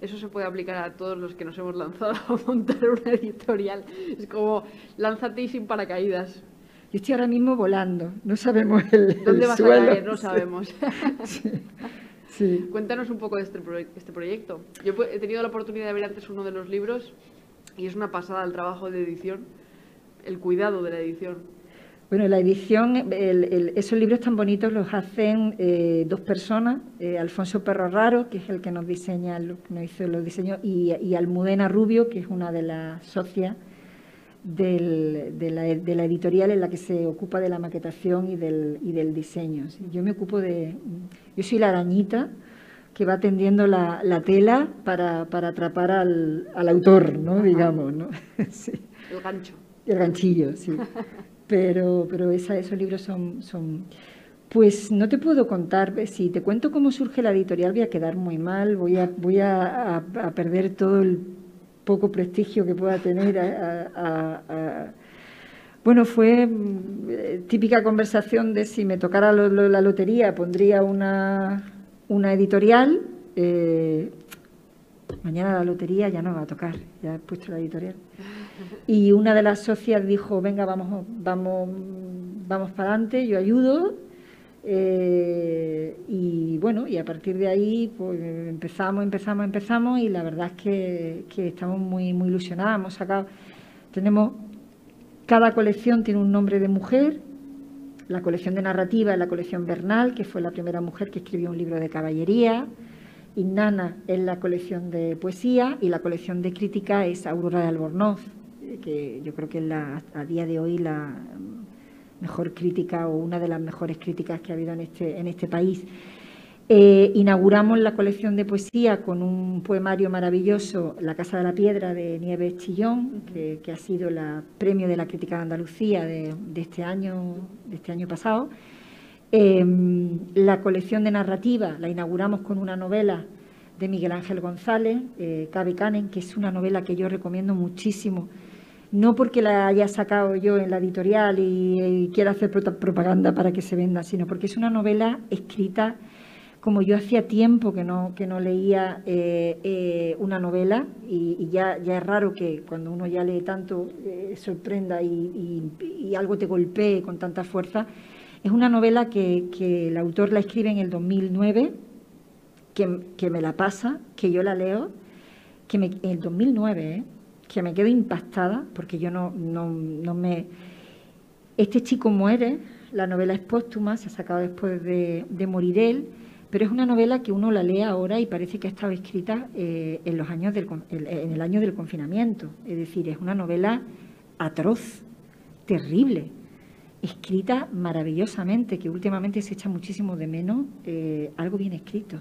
S2: Eso se puede aplicar a todos los que nos hemos lanzado a montar una editorial. Es como, lánzate y sin paracaídas.
S3: Yo estoy ahora mismo volando, no sabemos el
S2: ¿Dónde
S3: vas
S2: a caer? No sabemos. <laughs>
S3: Sí.
S2: Cuéntanos un poco de este, este, proyecto. Yo he tenido la oportunidad de ver antes uno de los libros y es una pasada el trabajo de edición, el cuidado de la edición.
S3: Bueno, la edición, esos libros tan bonitos los hacen eh, dos personas, eh, Alfonso Perro Raro, que es el que nos diseña, nos hizo los diseños, y, Almudena Rubio, que es una de las socias de, la, editorial en la que se ocupa de la maquetación y del, diseño. Yo me ocupo de, yo soy la arañita que va tendiendo la, tela para, atrapar al, autor, ¿no? Digamos, ¿no? <laughs>
S2: El gancho.
S3: El ganchillo, sí. <laughs> pero, pero esos libros son. Pues no te puedo contar, si te cuento cómo surge la editorial voy a quedar muy mal, voy a, voy a, perder todo el poco prestigio que pueda tener. Bueno, fue mm, típica conversación de si me tocara la lotería pondría una, una editorial. Eh, mañana la lotería ya no va a tocar, ya he puesto la editorial. Y una de las socias dijo, venga, vamos, vamos, vamos para adelante, yo ayudo. Eh, y bueno, y a partir de ahí pues empezamos, empezamos, empezamos y la verdad es que, estamos muy, ilusionados. Hemos sacado, tenemos, cada colección tiene un nombre de mujer. La colección de narrativa es la colección Bernal, que fue la primera mujer que escribió un libro de caballería. Nana es la colección de poesía y la colección de crítica es Aurora de Albornoz, que yo creo que es la, a día de hoy la mejor crítica o una de las mejores críticas que ha habido en este, en este país. Eh, inauguramos la colección de poesía con un poemario maravilloso, La Casa de la Piedra, de Nieves Chillón, que, ha sido el premio de la crítica de Andalucía de, este, año, de este año pasado. Em, la colección de narrativa la inauguramos con una novela de Miguel Ángel González, eh, Cabe Canen, que es una novela que yo recomiendo muchísimo no porque la haya sacado yo en la editorial y, quiera hacer propaganda para que se venda, sino porque es una novela escrita como yo hacía tiempo que no, que no leía eh, eh, una novela y, ya, ya es raro que cuando uno ya lee tanto eh, sorprenda y, algo te golpee con tanta fuerza. Es una novela que, el autor la escribe en el 2009, que, que me la pasa, que yo la leo, que me, en el 2009, ¿eh? que me quedo impactada porque yo no, no, me... Este chico muere, la novela es póstuma, se ha sacado después de, morir él, pero es una novela que uno la lee ahora y parece que ha estado escrita eh, en, los años del, en el año del confinamiento. Es decir, es una novela atroz, terrible, escrita maravillosamente, que últimamente se echa muchísimo de menos eh, algo bien escrito.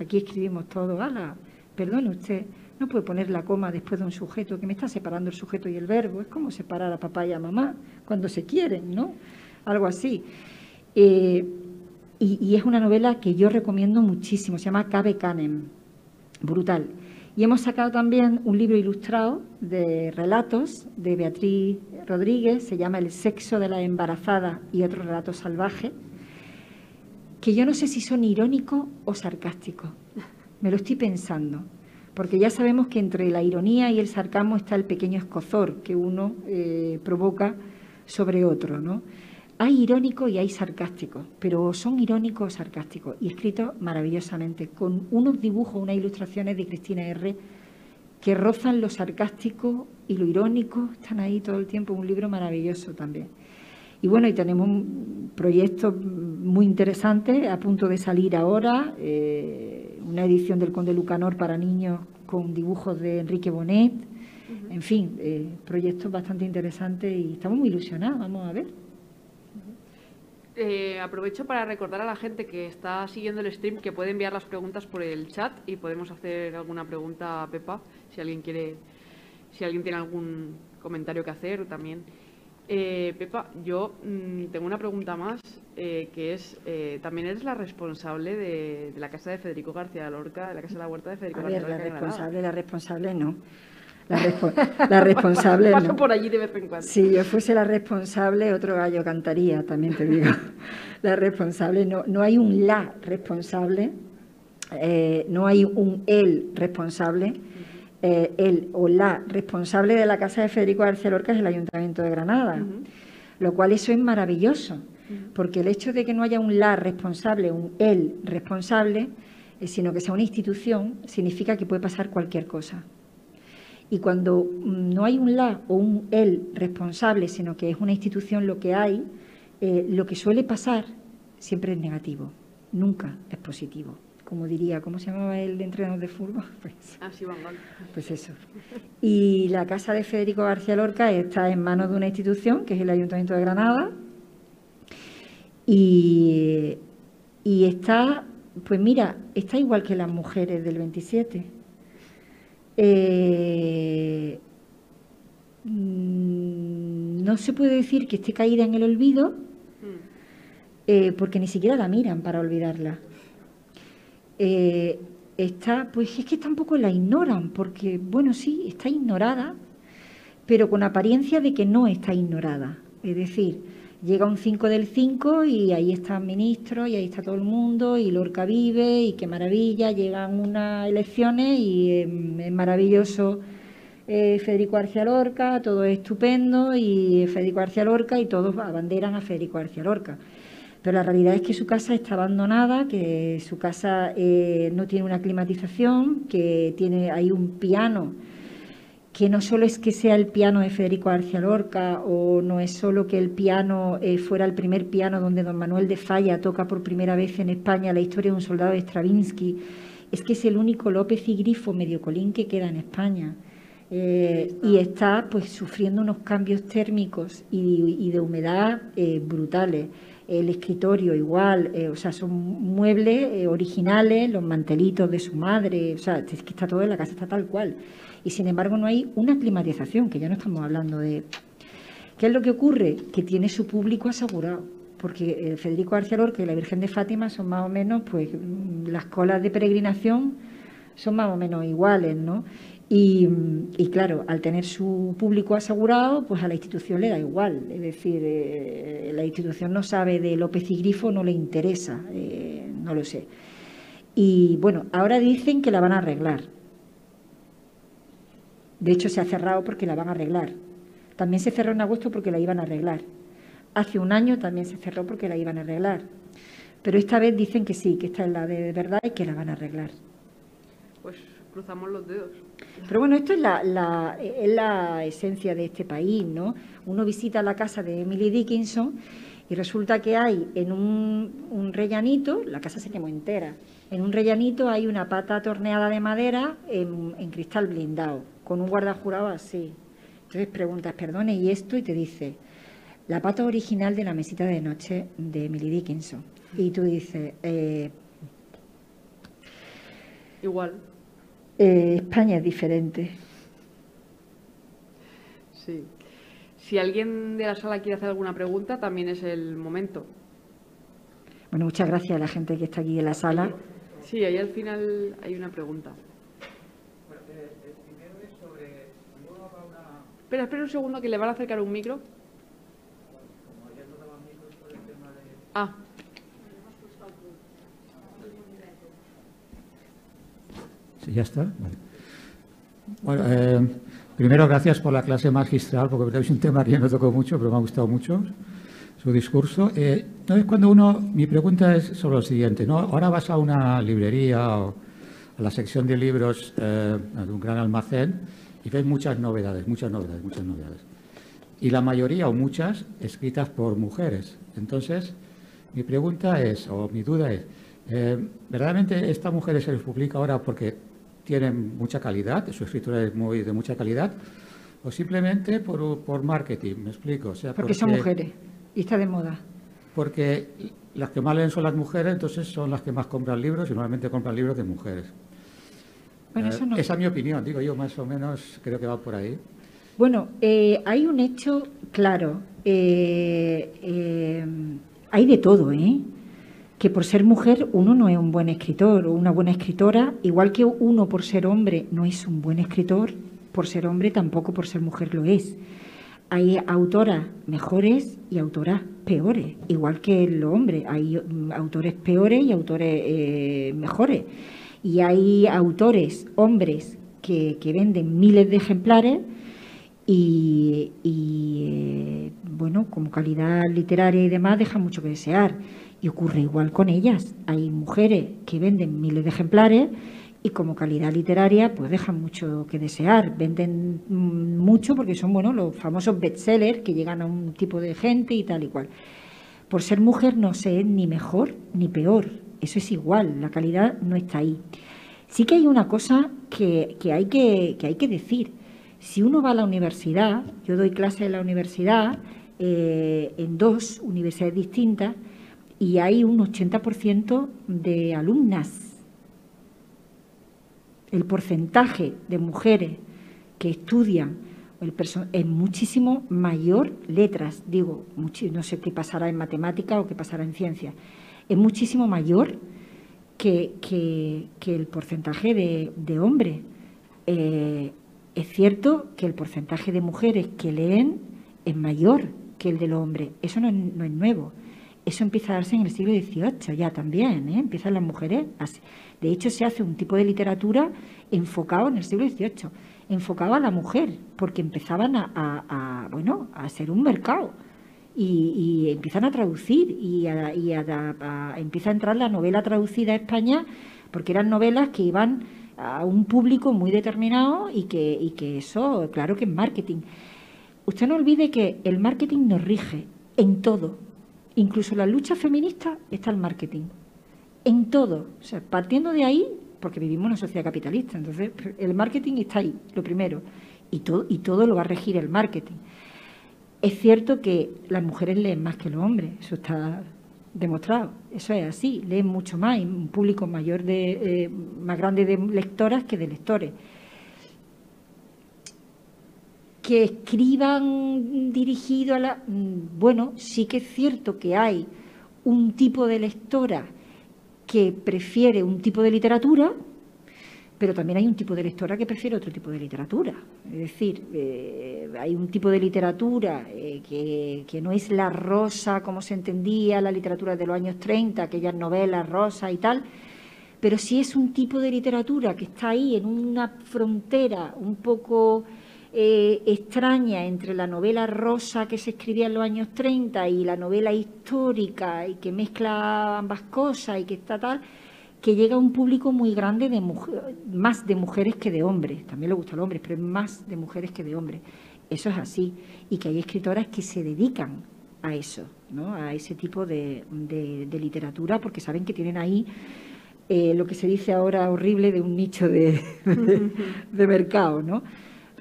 S3: Aquí escribimos todo, ala, perdone usted, no puede poner la coma después de un sujeto que me está separando el sujeto y el verbo. Es como separar a papá y a mamá cuando se quieren, ¿no? Algo así. Eh, y, es una novela que yo recomiendo muchísimo. Se llama Cabe Canem. Brutal. Y hemos sacado también un libro ilustrado de relatos de Beatriz Rodríguez. Se llama El sexo de la embarazada y otros relatos salvajes. Que yo no sé si son irónicos o sarcásticos. Me lo estoy pensando porque ya sabemos que entre la ironía y el sarcasmo está el pequeño escozor que uno eh, provoca sobre otro, ¿no? Hay irónico y hay sarcástico, pero son irónicos o sarcásticos y escritos maravillosamente, con unos dibujos, unas ilustraciones de Cristina R que rozan lo sarcástico y lo irónico, están ahí todo el tiempo, un libro maravilloso también. Y bueno, y tenemos un proyecto muy interesante a punto de salir ahora, eh, una edición del Conde Lucanor para niños con dibujos de Enrique Bonet. En fin, eh, proyectos bastante interesantes y estamos muy ilusionados, vamos a ver.
S2: Eh, aprovecho para recordar a la gente que está siguiendo el stream que puede enviar las preguntas por el chat y podemos hacer alguna pregunta a Pepa si alguien quiere, si alguien tiene algún comentario que hacer también. Eh, Pepa, yo mm, tengo una pregunta más, eh, que es, eh, también eres la responsable de, la casa de Federico García Lorca, de la casa de la huerta de Federico García Lorca.
S3: La responsable, la responsable no. La, responsable
S2: Paso por allí de vez en cuando.
S3: Si yo fuese la responsable, otro gallo cantaría, también te digo. <laughs> La responsable, no, no hay un la responsable, no hay un él responsable eh, el o la responsable de la casa de Federico García Lorca es el Ayuntamiento de Granada, lo cual eso es maravilloso, porque el hecho de que no haya un la responsable, un el responsable, eh, sino que sea una institución, significa que puede pasar cualquier cosa. Y cuando mm, no hay un la o un el responsable, sino que es una institución lo que hay, eh, lo que suele pasar siempre es negativo, nunca es positivo como diría, ¿cómo se llamaba el entrenador de fútbol? <laughs>
S2: Pues, ah, sí,
S3: pues eso. Y la casa de Federico García Lorca está en manos de una institución, que es el Ayuntamiento de Granada, y, está, pues mira, está igual que las mujeres del 27. Eh, mm, no se puede decir que esté caída en el olvido, mm. eh, porque ni siquiera la miran para olvidarla. Eh, está, pues es que tampoco la ignoran, porque, bueno, sí, está ignorada, pero con apariencia de que no está ignorada. Es decir, llega un 5 del 5 y ahí están ministros y ahí está todo el mundo y Lorca vive y qué maravilla, llegan unas elecciones y em, es maravilloso eh, Federico García Lorca, todo es estupendo y Federico García Lorca y todos abanderan a Federico García Lorca. Pero la realidad es que su casa está abandonada, que su casa eh, no tiene una climatización, que tiene hay un piano que no solo es que sea el piano de Federico García Lorca o no es solo que el piano eh, fuera el primer piano donde don Manuel de Falla toca por primera vez en España la historia de un soldado de Stravinsky, es que es el único López y Grifo medio colín que queda en España. Eh, y está pues sufriendo unos cambios térmicos y, de humedad brutales el escritorio igual, eh, o sea, son muebles eh, originales, los mantelitos de su madre, o sea, es que está todo en la casa, está tal cual. Y sin embargo no hay una climatización, que ya no estamos hablando de... ¿Qué es lo que ocurre? Que tiene su público asegurado, porque eh, Federico García Lorca y la Virgen de Fátima son más o menos, pues las colas de peregrinación son más o menos iguales, ¿no? Y, claro, al tener su público asegurado, pues a la institución le da igual. Es decir, eh, la institución no sabe de López y Grifo, no le interesa, eh, no lo sé. Y bueno, ahora dicen que la van a arreglar. De hecho, se ha cerrado porque la van a arreglar. También se cerró en agosto porque la iban a arreglar. Hace un año también se cerró porque la iban a arreglar. Pero esta vez dicen que sí, que esta es la de verdad y que la van a arreglar.
S2: Pues cruzamos los dedos.
S3: Pero bueno, esto es la, es la esencia de este país, ¿no? Uno visita la casa de Emily Dickinson y resulta que hay en un, rellanito, la casa se quemó entera, en un rellanito hay una pata torneada de madera en, cristal blindado, con un guardajurado así. Entonces preguntas, perdone, ¿y esto? Y te dice, la pata original de la mesita de noche de Emily Dickinson. Y tú dices, eh,
S2: igual.
S3: Eh, España es diferente.
S2: Sí. Si alguien de la sala quiere hacer alguna pregunta, también es el momento.
S3: Bueno, muchas gracias a la gente que está aquí en la sala.
S2: Sí, ahí al final hay una pregunta. Espera, espera un segundo que le van a acercar un micro. Ah,
S4: ya está. Bueno, eh, primero gracias por la clase magistral, porque es un tema que no tocó mucho, pero me ha gustado mucho su discurso. Eh, entonces, cuando uno, mi pregunta es sobre lo siguiente, ¿no? Ahora vas a una librería o a la sección de libros eh, de un gran almacén y ves muchas novedades, muchas novedades, muchas novedades. Y la mayoría o muchas escritas por mujeres. Entonces, mi pregunta es, o mi duda es, ¿verdaderamente esta mujer se les publica ahora porque tienen mucha calidad, su escritura es muy de mucha calidad, o simplemente por, marketing, me explico. O sea,
S3: porque, son mujeres y está de moda.
S4: Porque las que más leen son las mujeres, entonces son las que más compran libros y normalmente compran libros de mujeres. Bueno, eso no. Esa es mi opinión, digo yo, más o menos creo que va por ahí.
S3: Bueno, eh, hay un hecho claro. Eh, eh, hay de todo, ¿eh? Que por ser mujer uno no es un buen escritor o una buena escritora, igual que uno por ser hombre no es un buen escritor, por ser hombre tampoco por ser mujer lo es. Hay autoras mejores y autoras peores, igual que los hombres. Hay mm, autores peores y autores mejores. Y hay autores, hombres, que, venden miles de ejemplares y, eh, bueno, como calidad literaria y demás deja mucho que desear. Y ocurre igual con ellas. Hay mujeres que venden miles de ejemplares y como calidad literaria pues dejan mucho que desear. Venden mm, mucho porque son bueno, los famosos bestsellers que llegan a un tipo de gente y tal y cual. Por ser mujer no sé ni mejor ni peor. Eso es igual, la calidad no está ahí. Sí que hay una cosa que, que hay, que, que hay que decir si uno va a la universidad, yo doy clase en la universidad, eh, en dos universidades distintas, y hay un 80% de alumnas. El porcentaje de mujeres que estudian es muchísimo mayor, letras, digo, no sé qué pasará en matemática o qué pasará en ciencia, es muchísimo mayor que, el porcentaje de, hombres. Eh, es cierto que el porcentaje de mujeres que leen es mayor que el del hombre. Eso no es, nuevo. Eso empieza a darse en el siglo XVIII ya también. ¿eh? Empiezan las mujeres. De hecho, se hace un tipo de literatura enfocado en el siglo XVIII, enfocado a la mujer, porque empezaban a, bueno, a ser un mercado. Y, empiezan a traducir y, y empieza a entrar la novela traducida a España, porque eran novelas que iban a un público muy determinado y que, y que eso, claro que es marketing. Usted no olvide que el marketing nos rige en todo. Incluso la lucha feminista está el marketing. En todo. O sea, partiendo de ahí, porque vivimos en una sociedad capitalista, entonces el marketing está ahí, lo primero. Y todo, y todo lo va a regir el marketing. Es cierto que las mujeres leen más que los hombres, eso está demostrado. Eso es así, leen mucho más, hay un público mayor de, eh, más grande de lectoras que de lectores. Que escriban dirigido a la... Mm, bueno, sí que es cierto que hay un tipo de lectora que prefiere un tipo de literatura, pero también hay un tipo de lectora que prefiere otro tipo de literatura. Es decir, eh, hay un tipo de literatura eh, que, no es la rosa como se entendía la literatura de los años 30, aquellas novelas rosas y tal, pero sí es un tipo de literatura que está ahí en una frontera un poco eh, extraña entre la novela rosa que se escribía en los años 30 y la novela histórica y que mezcla ambas cosas y que está tal que llega a un público muy grande, de más de mujeres que de hombres. También le gusta a los hombres, pero es más de mujeres que de hombres. Eso es así. Y que hay escritoras que se dedican a eso, ¿no? a ese tipo de, literatura, porque saben que tienen ahí eh, lo que se dice ahora horrible de un nicho de, <laughs> de mercado, ¿no?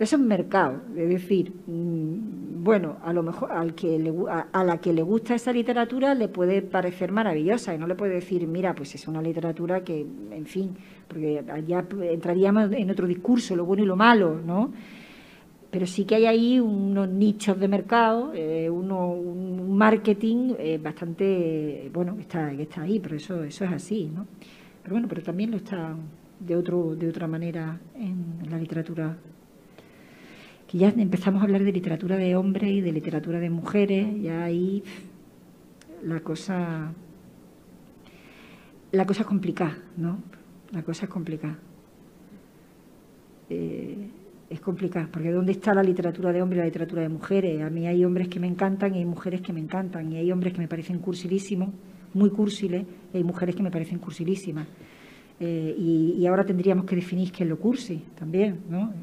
S3: Eso es mercado, es decir, mm, bueno, a lo mejor al que le, a, la que le gusta esa literatura le puede parecer maravillosa y no le puede decir, mira, pues es una literatura que, en fin, porque ya entraríamos en otro discurso, lo bueno y lo malo, ¿no? Pero sí que hay ahí unos nichos de mercado, eh, uno, un marketing eh, bastante, bueno, que está, está ahí, pero eso, eso es así, ¿no? Pero bueno, pero también lo está de, otro, de otra manera en la literatura que ya empezamos a hablar de literatura de hombres y de literatura de mujeres, ya ahí la cosa la cosa es complicada, ¿no? La cosa es complicada. Eh, es complicada, porque ¿dónde está la literatura de hombres y la literatura de mujeres? A mí hay hombres que me encantan y hay mujeres que me encantan, y hay hombres que me parecen cursilísimos, muy cursiles, y hay mujeres que me parecen cursilísimas. Eh, y, ahora tendríamos que definir qué es lo cursi también, ¿no?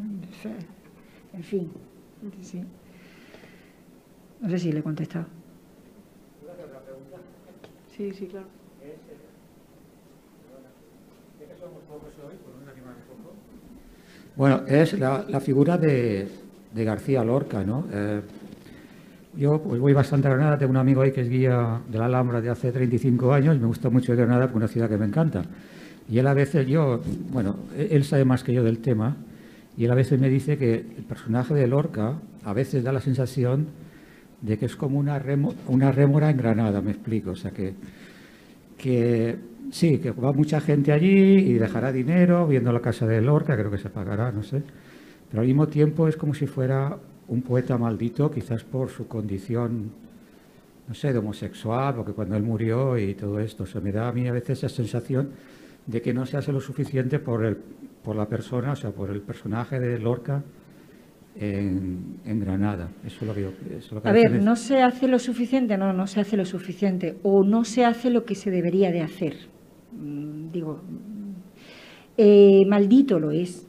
S3: En fin, sí. No sé si le he contestado.
S2: Sí, sí, claro.
S4: Bueno, es la, figura de, García Lorca, ¿no? Eh, yo pues voy bastante a Granada, tengo un amigo ahí que es guía de la Alhambra de hace 35 años, me gusta mucho Granada porque es una ciudad que me encanta. Y él a veces, yo, bueno, él sabe más que yo del tema, Y él a veces me dice que el personaje de Lorca a veces da la sensación de que es como una, una rémora en Granada, me explico. O sea, que, que sí, que va mucha gente allí y dejará dinero viendo la casa de Lorca, creo que se pagará, no sé. Pero al mismo tiempo es como si fuera un poeta maldito, quizás por su condición, no sé, de homosexual, porque cuando él murió y todo esto, se me da a mí a veces esa sensación de que no se hace lo suficiente por, el, por la persona, o sea, por el personaje de Lorca en, Granada. Eso es lo que yo,
S3: a ver, no se hace lo suficiente, no, no se hace lo suficiente, o no se hace lo que se debería de hacer. Mm, digo, eh, maldito lo es.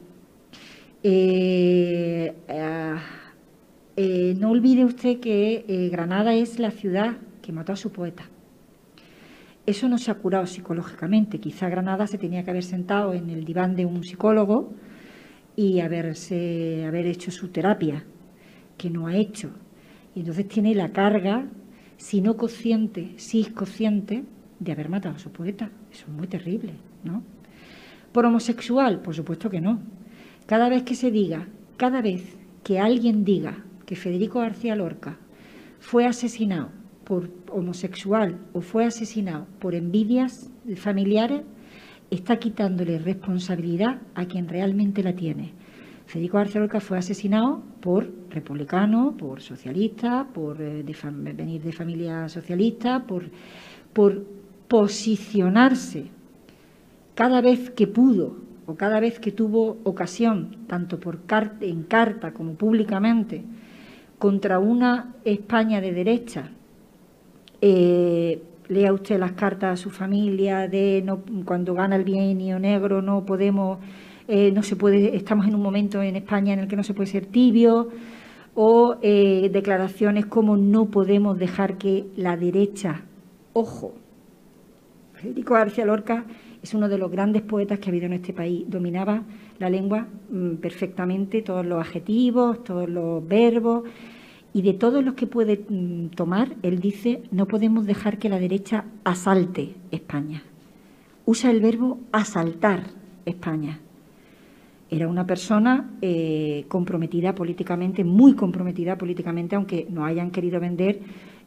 S3: Eh, ah, eh, no olvide usted que Granada es la ciudad que mató a su poeta. Eso no se ha curado psicológicamente. Quizá Granada se tenía que haber sentado en el diván de un psicólogo y haberse, haber hecho su terapia, que no ha hecho. Y entonces tiene la carga, si no consciente, si consciente, de haber matado a su poeta. Eso es muy terrible, ¿no? ¿Por homosexual? Por supuesto que no. Cada vez que se diga, cada vez que alguien diga que Federico García Lorca fue asesinado por homosexual o fue asesinado por envidias familiares, está quitándole responsabilidad a quien realmente la tiene. Federico García Lorca fue asesinado por republicano, por socialista, por eh, venir de familia socialista, por, posicionarse cada vez que pudo o cada vez que tuvo ocasión, tanto por en carta como públicamente, contra una España de derecha, eh, lea usted las cartas a su familia de no, cuando gana el bienio negro no podemos, eh, no se puede, estamos en un momento en España en el que no se puede ser tibio, o eh, declaraciones como no podemos dejar que la derecha, ojo, Federico García Lorca es uno de los grandes poetas que ha habido en este país, dominaba la lengua mm, perfectamente, todos los adjetivos, todos los verbos, y de todos los que puede mm, tomar, él dice, no podemos dejar que la derecha asalte España. Usa el verbo asaltar España. Era una persona eh, comprometida políticamente, muy comprometida políticamente, aunque no hayan querido vender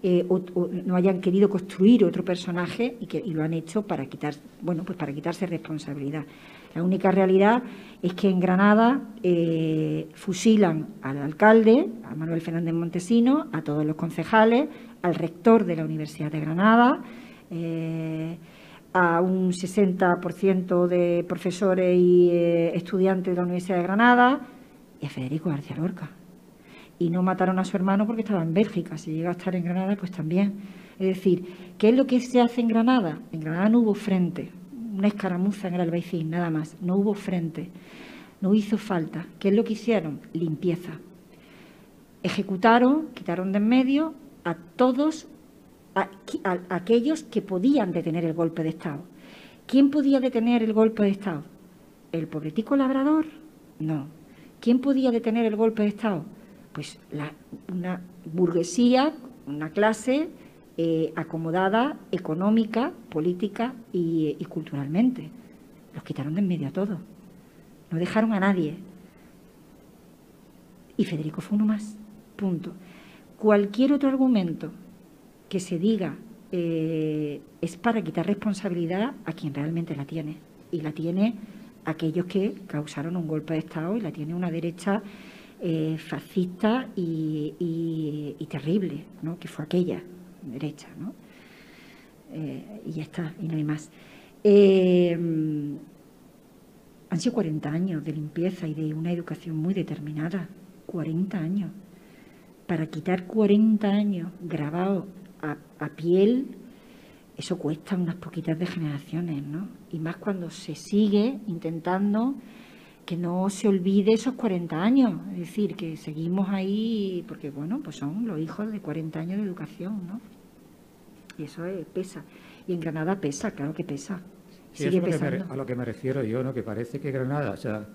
S3: eh, o, no hayan querido construir otro personaje y que y lo han hecho para quitar, bueno, pues para quitarse responsabilidad. La única realidad es que en Granada eh, fusilan al alcalde, a Manuel Fernández Montesino, a todos los concejales, al rector de la Universidad de Granada, eh, a un 60% de profesores y eh, estudiantes de la Universidad de Granada y a Federico García Lorca. Y no mataron a su hermano porque estaba en Bélgica. Si llega a estar en Granada, pues también. Es decir, ¿qué es lo que se hace en Granada? En Granada no hubo frente una escaramuza en el Albaicín, nada más. No hubo frente, no hizo falta. ¿Qué es lo que hicieron? Limpieza. Ejecutaron, quitaron de en medio a todos aquellos que podían detener el golpe de Estado. ¿Quién podía detener el golpe de Estado? ¿El pobretico labrador? No. ¿Quién podía detener el golpe de Estado? Pues una burguesía, una clase eh, acomodada económica, política y, culturalmente. Los quitaron de en medio a todos. No dejaron a nadie. Y Federico fue uno más. Punto. Cualquier otro argumento que se diga eh, es para quitar responsabilidad a quien realmente la tiene. Y la tiene aquellos que causaron un golpe de Estado y la tiene una derecha eh, fascista y, y, terrible, ¿no? que fue aquella derecha, ¿no? Eh, y ya está, y no hay más. Eh, han sido 40 años de limpieza y de una educación muy determinada, 40 años. Para quitar 40 años grabados a, piel, eso cuesta unas poquitas de generaciones, ¿no? Y más cuando se sigue intentando que no se olvide esos 40 años, es decir, que seguimos ahí, porque bueno, pues son los hijos de 40 años de educación, ¿no? Y eso pesa. Y en Granada pesa, claro que pesa.
S4: Sigue a lo que me refiero yo, ¿no? que parece que Granada, o sea,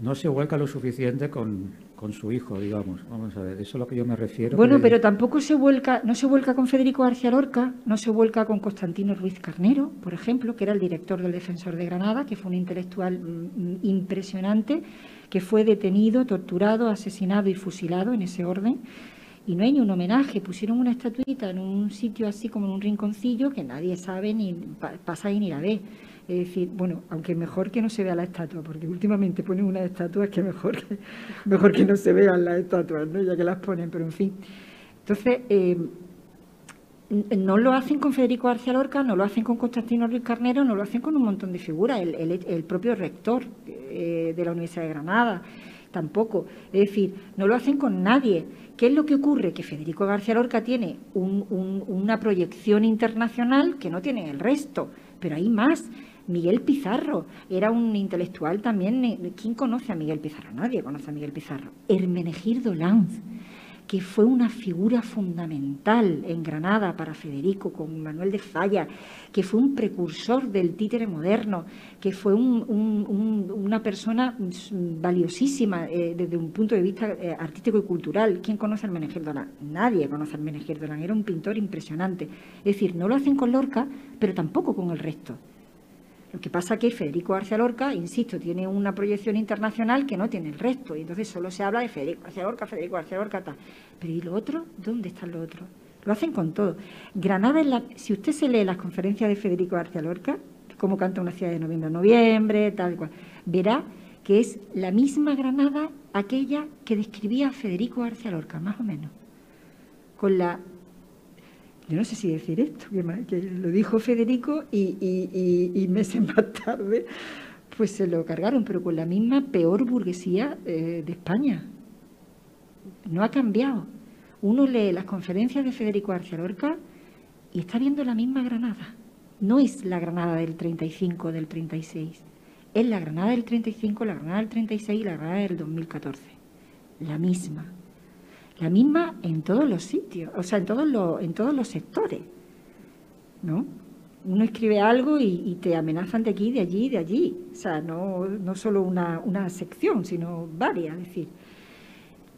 S4: no se vuelca lo suficiente con, con, su hijo, digamos. Vamos a ver, eso es a lo que yo me refiero.
S3: Bueno, pero tampoco se vuelca, no se vuelca con Federico García Lorca, no se vuelca con Constantino Ruiz Carnero, por ejemplo, que era el director del Defensor de Granada, que fue un intelectual mm, impresionante, que fue detenido, torturado, asesinado y fusilado en ese orden. Y no hay ni un homenaje, pusieron una estatuita en un sitio así como en un rinconcillo que nadie sabe ni pasa ahí ni la ve. Es decir, bueno, aunque mejor que no se vea la estatua, porque últimamente ponen unas estatuas que mejor que, <laughs> mejor que no se vean las estatuas, ¿no? ya que las ponen, pero en fin. Entonces, eh, no lo hacen con Federico García Lorca, no lo hacen con Constantino Ruiz Carnero, no lo hacen con un montón de figuras, el, propio rector eh, de la Universidad de Granada tampoco. Es decir, no lo hacen con nadie. ¿Qué es lo que ocurre? Que Federico García Lorca tiene una proyección internacional que no tiene el resto, pero hay más. Miguel Pizarro era un intelectual también. ¿Quién conoce a Miguel Pizarro? Nadie conoce a Miguel Pizarro. Hermenegildo Lanz que fue una figura fundamental en Granada para Federico, con Manuel de Falla, que fue un precursor del títere moderno, que fue una persona valiosísima eh, desde un punto de vista eh, artístico y cultural. ¿Quién conoce al Dolán? Nadie conoce al Dolán, era un pintor impresionante. Es decir, no lo hacen con Lorca, pero tampoco con el resto. Lo que pasa es que Federico García Lorca, insisto, tiene una proyección internacional que no tiene el resto, y entonces solo se habla de Federico García Lorca, Federico García Lorca, tal. Pero ¿y lo otro? ¿Dónde están los otros? Lo hacen con todo. Granada, la, si usted se lee las conferencias de Federico García Lorca, cómo canta una ciudad de noviembre a noviembre, tal cual, verá que es la misma Granada aquella que describía Federico García Lorca, más o menos, con la yo no sé si decir esto, que, lo dijo Federico y, <laughs> meses más tarde pues se lo cargaron, pero con la misma peor burguesía eh, de España. No ha cambiado. Uno lee las conferencias de Federico García Lorca y está viendo la misma Granada. No es la Granada del 35 del 36. Es la Granada del 35, la Granada del 36 y la Granada del 2014. La misma la misma en todos los sitios, o sea, en todos los, en todos los sectores, ¿no? Uno escribe algo y, te amenazan de aquí, de allí, de allí, o sea, no, no solo una, una sección, sino varias, es decir,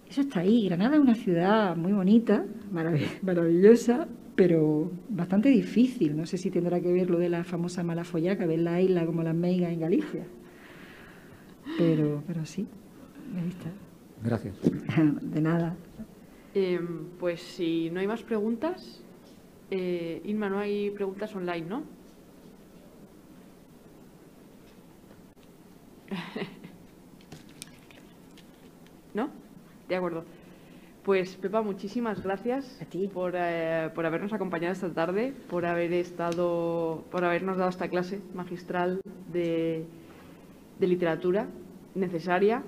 S3: eso está ahí. Granada es una ciudad muy bonita, <laughs> maravillosa, pero bastante difícil. No sé si tendrá que ver lo de la famosa Malafollaca, ver la isla como las meigas en Galicia. Pero, pero sí, ahí está.
S4: Gracias. <laughs>
S3: De nada.
S2: Em, pues si no hay más preguntas, eh, Inma, no hay preguntas online, ¿no? <laughs> ¿No? De acuerdo. Pues Pepa, muchísimas gracias Por, eh, por habernos acompañado esta tarde, por haber estado, por habernos dado esta clase magistral de, de literatura necesaria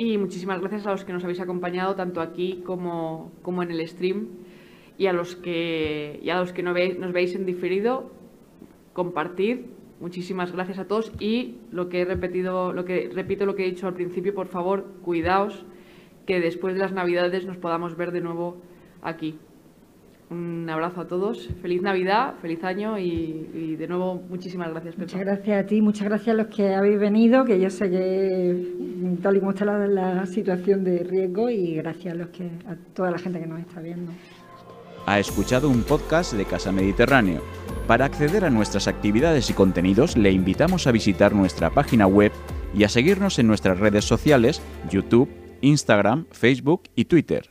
S2: y muchísimas gracias a los que nos habéis acompañado tanto aquí como, como en el stream y a los que, a los que no nos veis en diferido, compartir. Muchísimas gracias a todos y lo que he repetido, lo que repito lo que he dicho al principio, por favor, cuidaos que después de las Navidades nos podamos ver de nuevo aquí. Un abrazo a todos, feliz Navidad, feliz año y, de nuevo muchísimas gracias.
S3: Muchas gracias a ti, muchas gracias a los que habéis venido, que yo sé que tal y como está la, la situación de riesgo y gracias a, los que, a toda la gente que nos está viendo.
S1: Ha escuchado un podcast de Casa Mediterráneo. Para acceder a nuestras actividades y contenidos le invitamos a visitar nuestra página web y a seguirnos en nuestras redes sociales, YouTube, Instagram, Facebook y Twitter.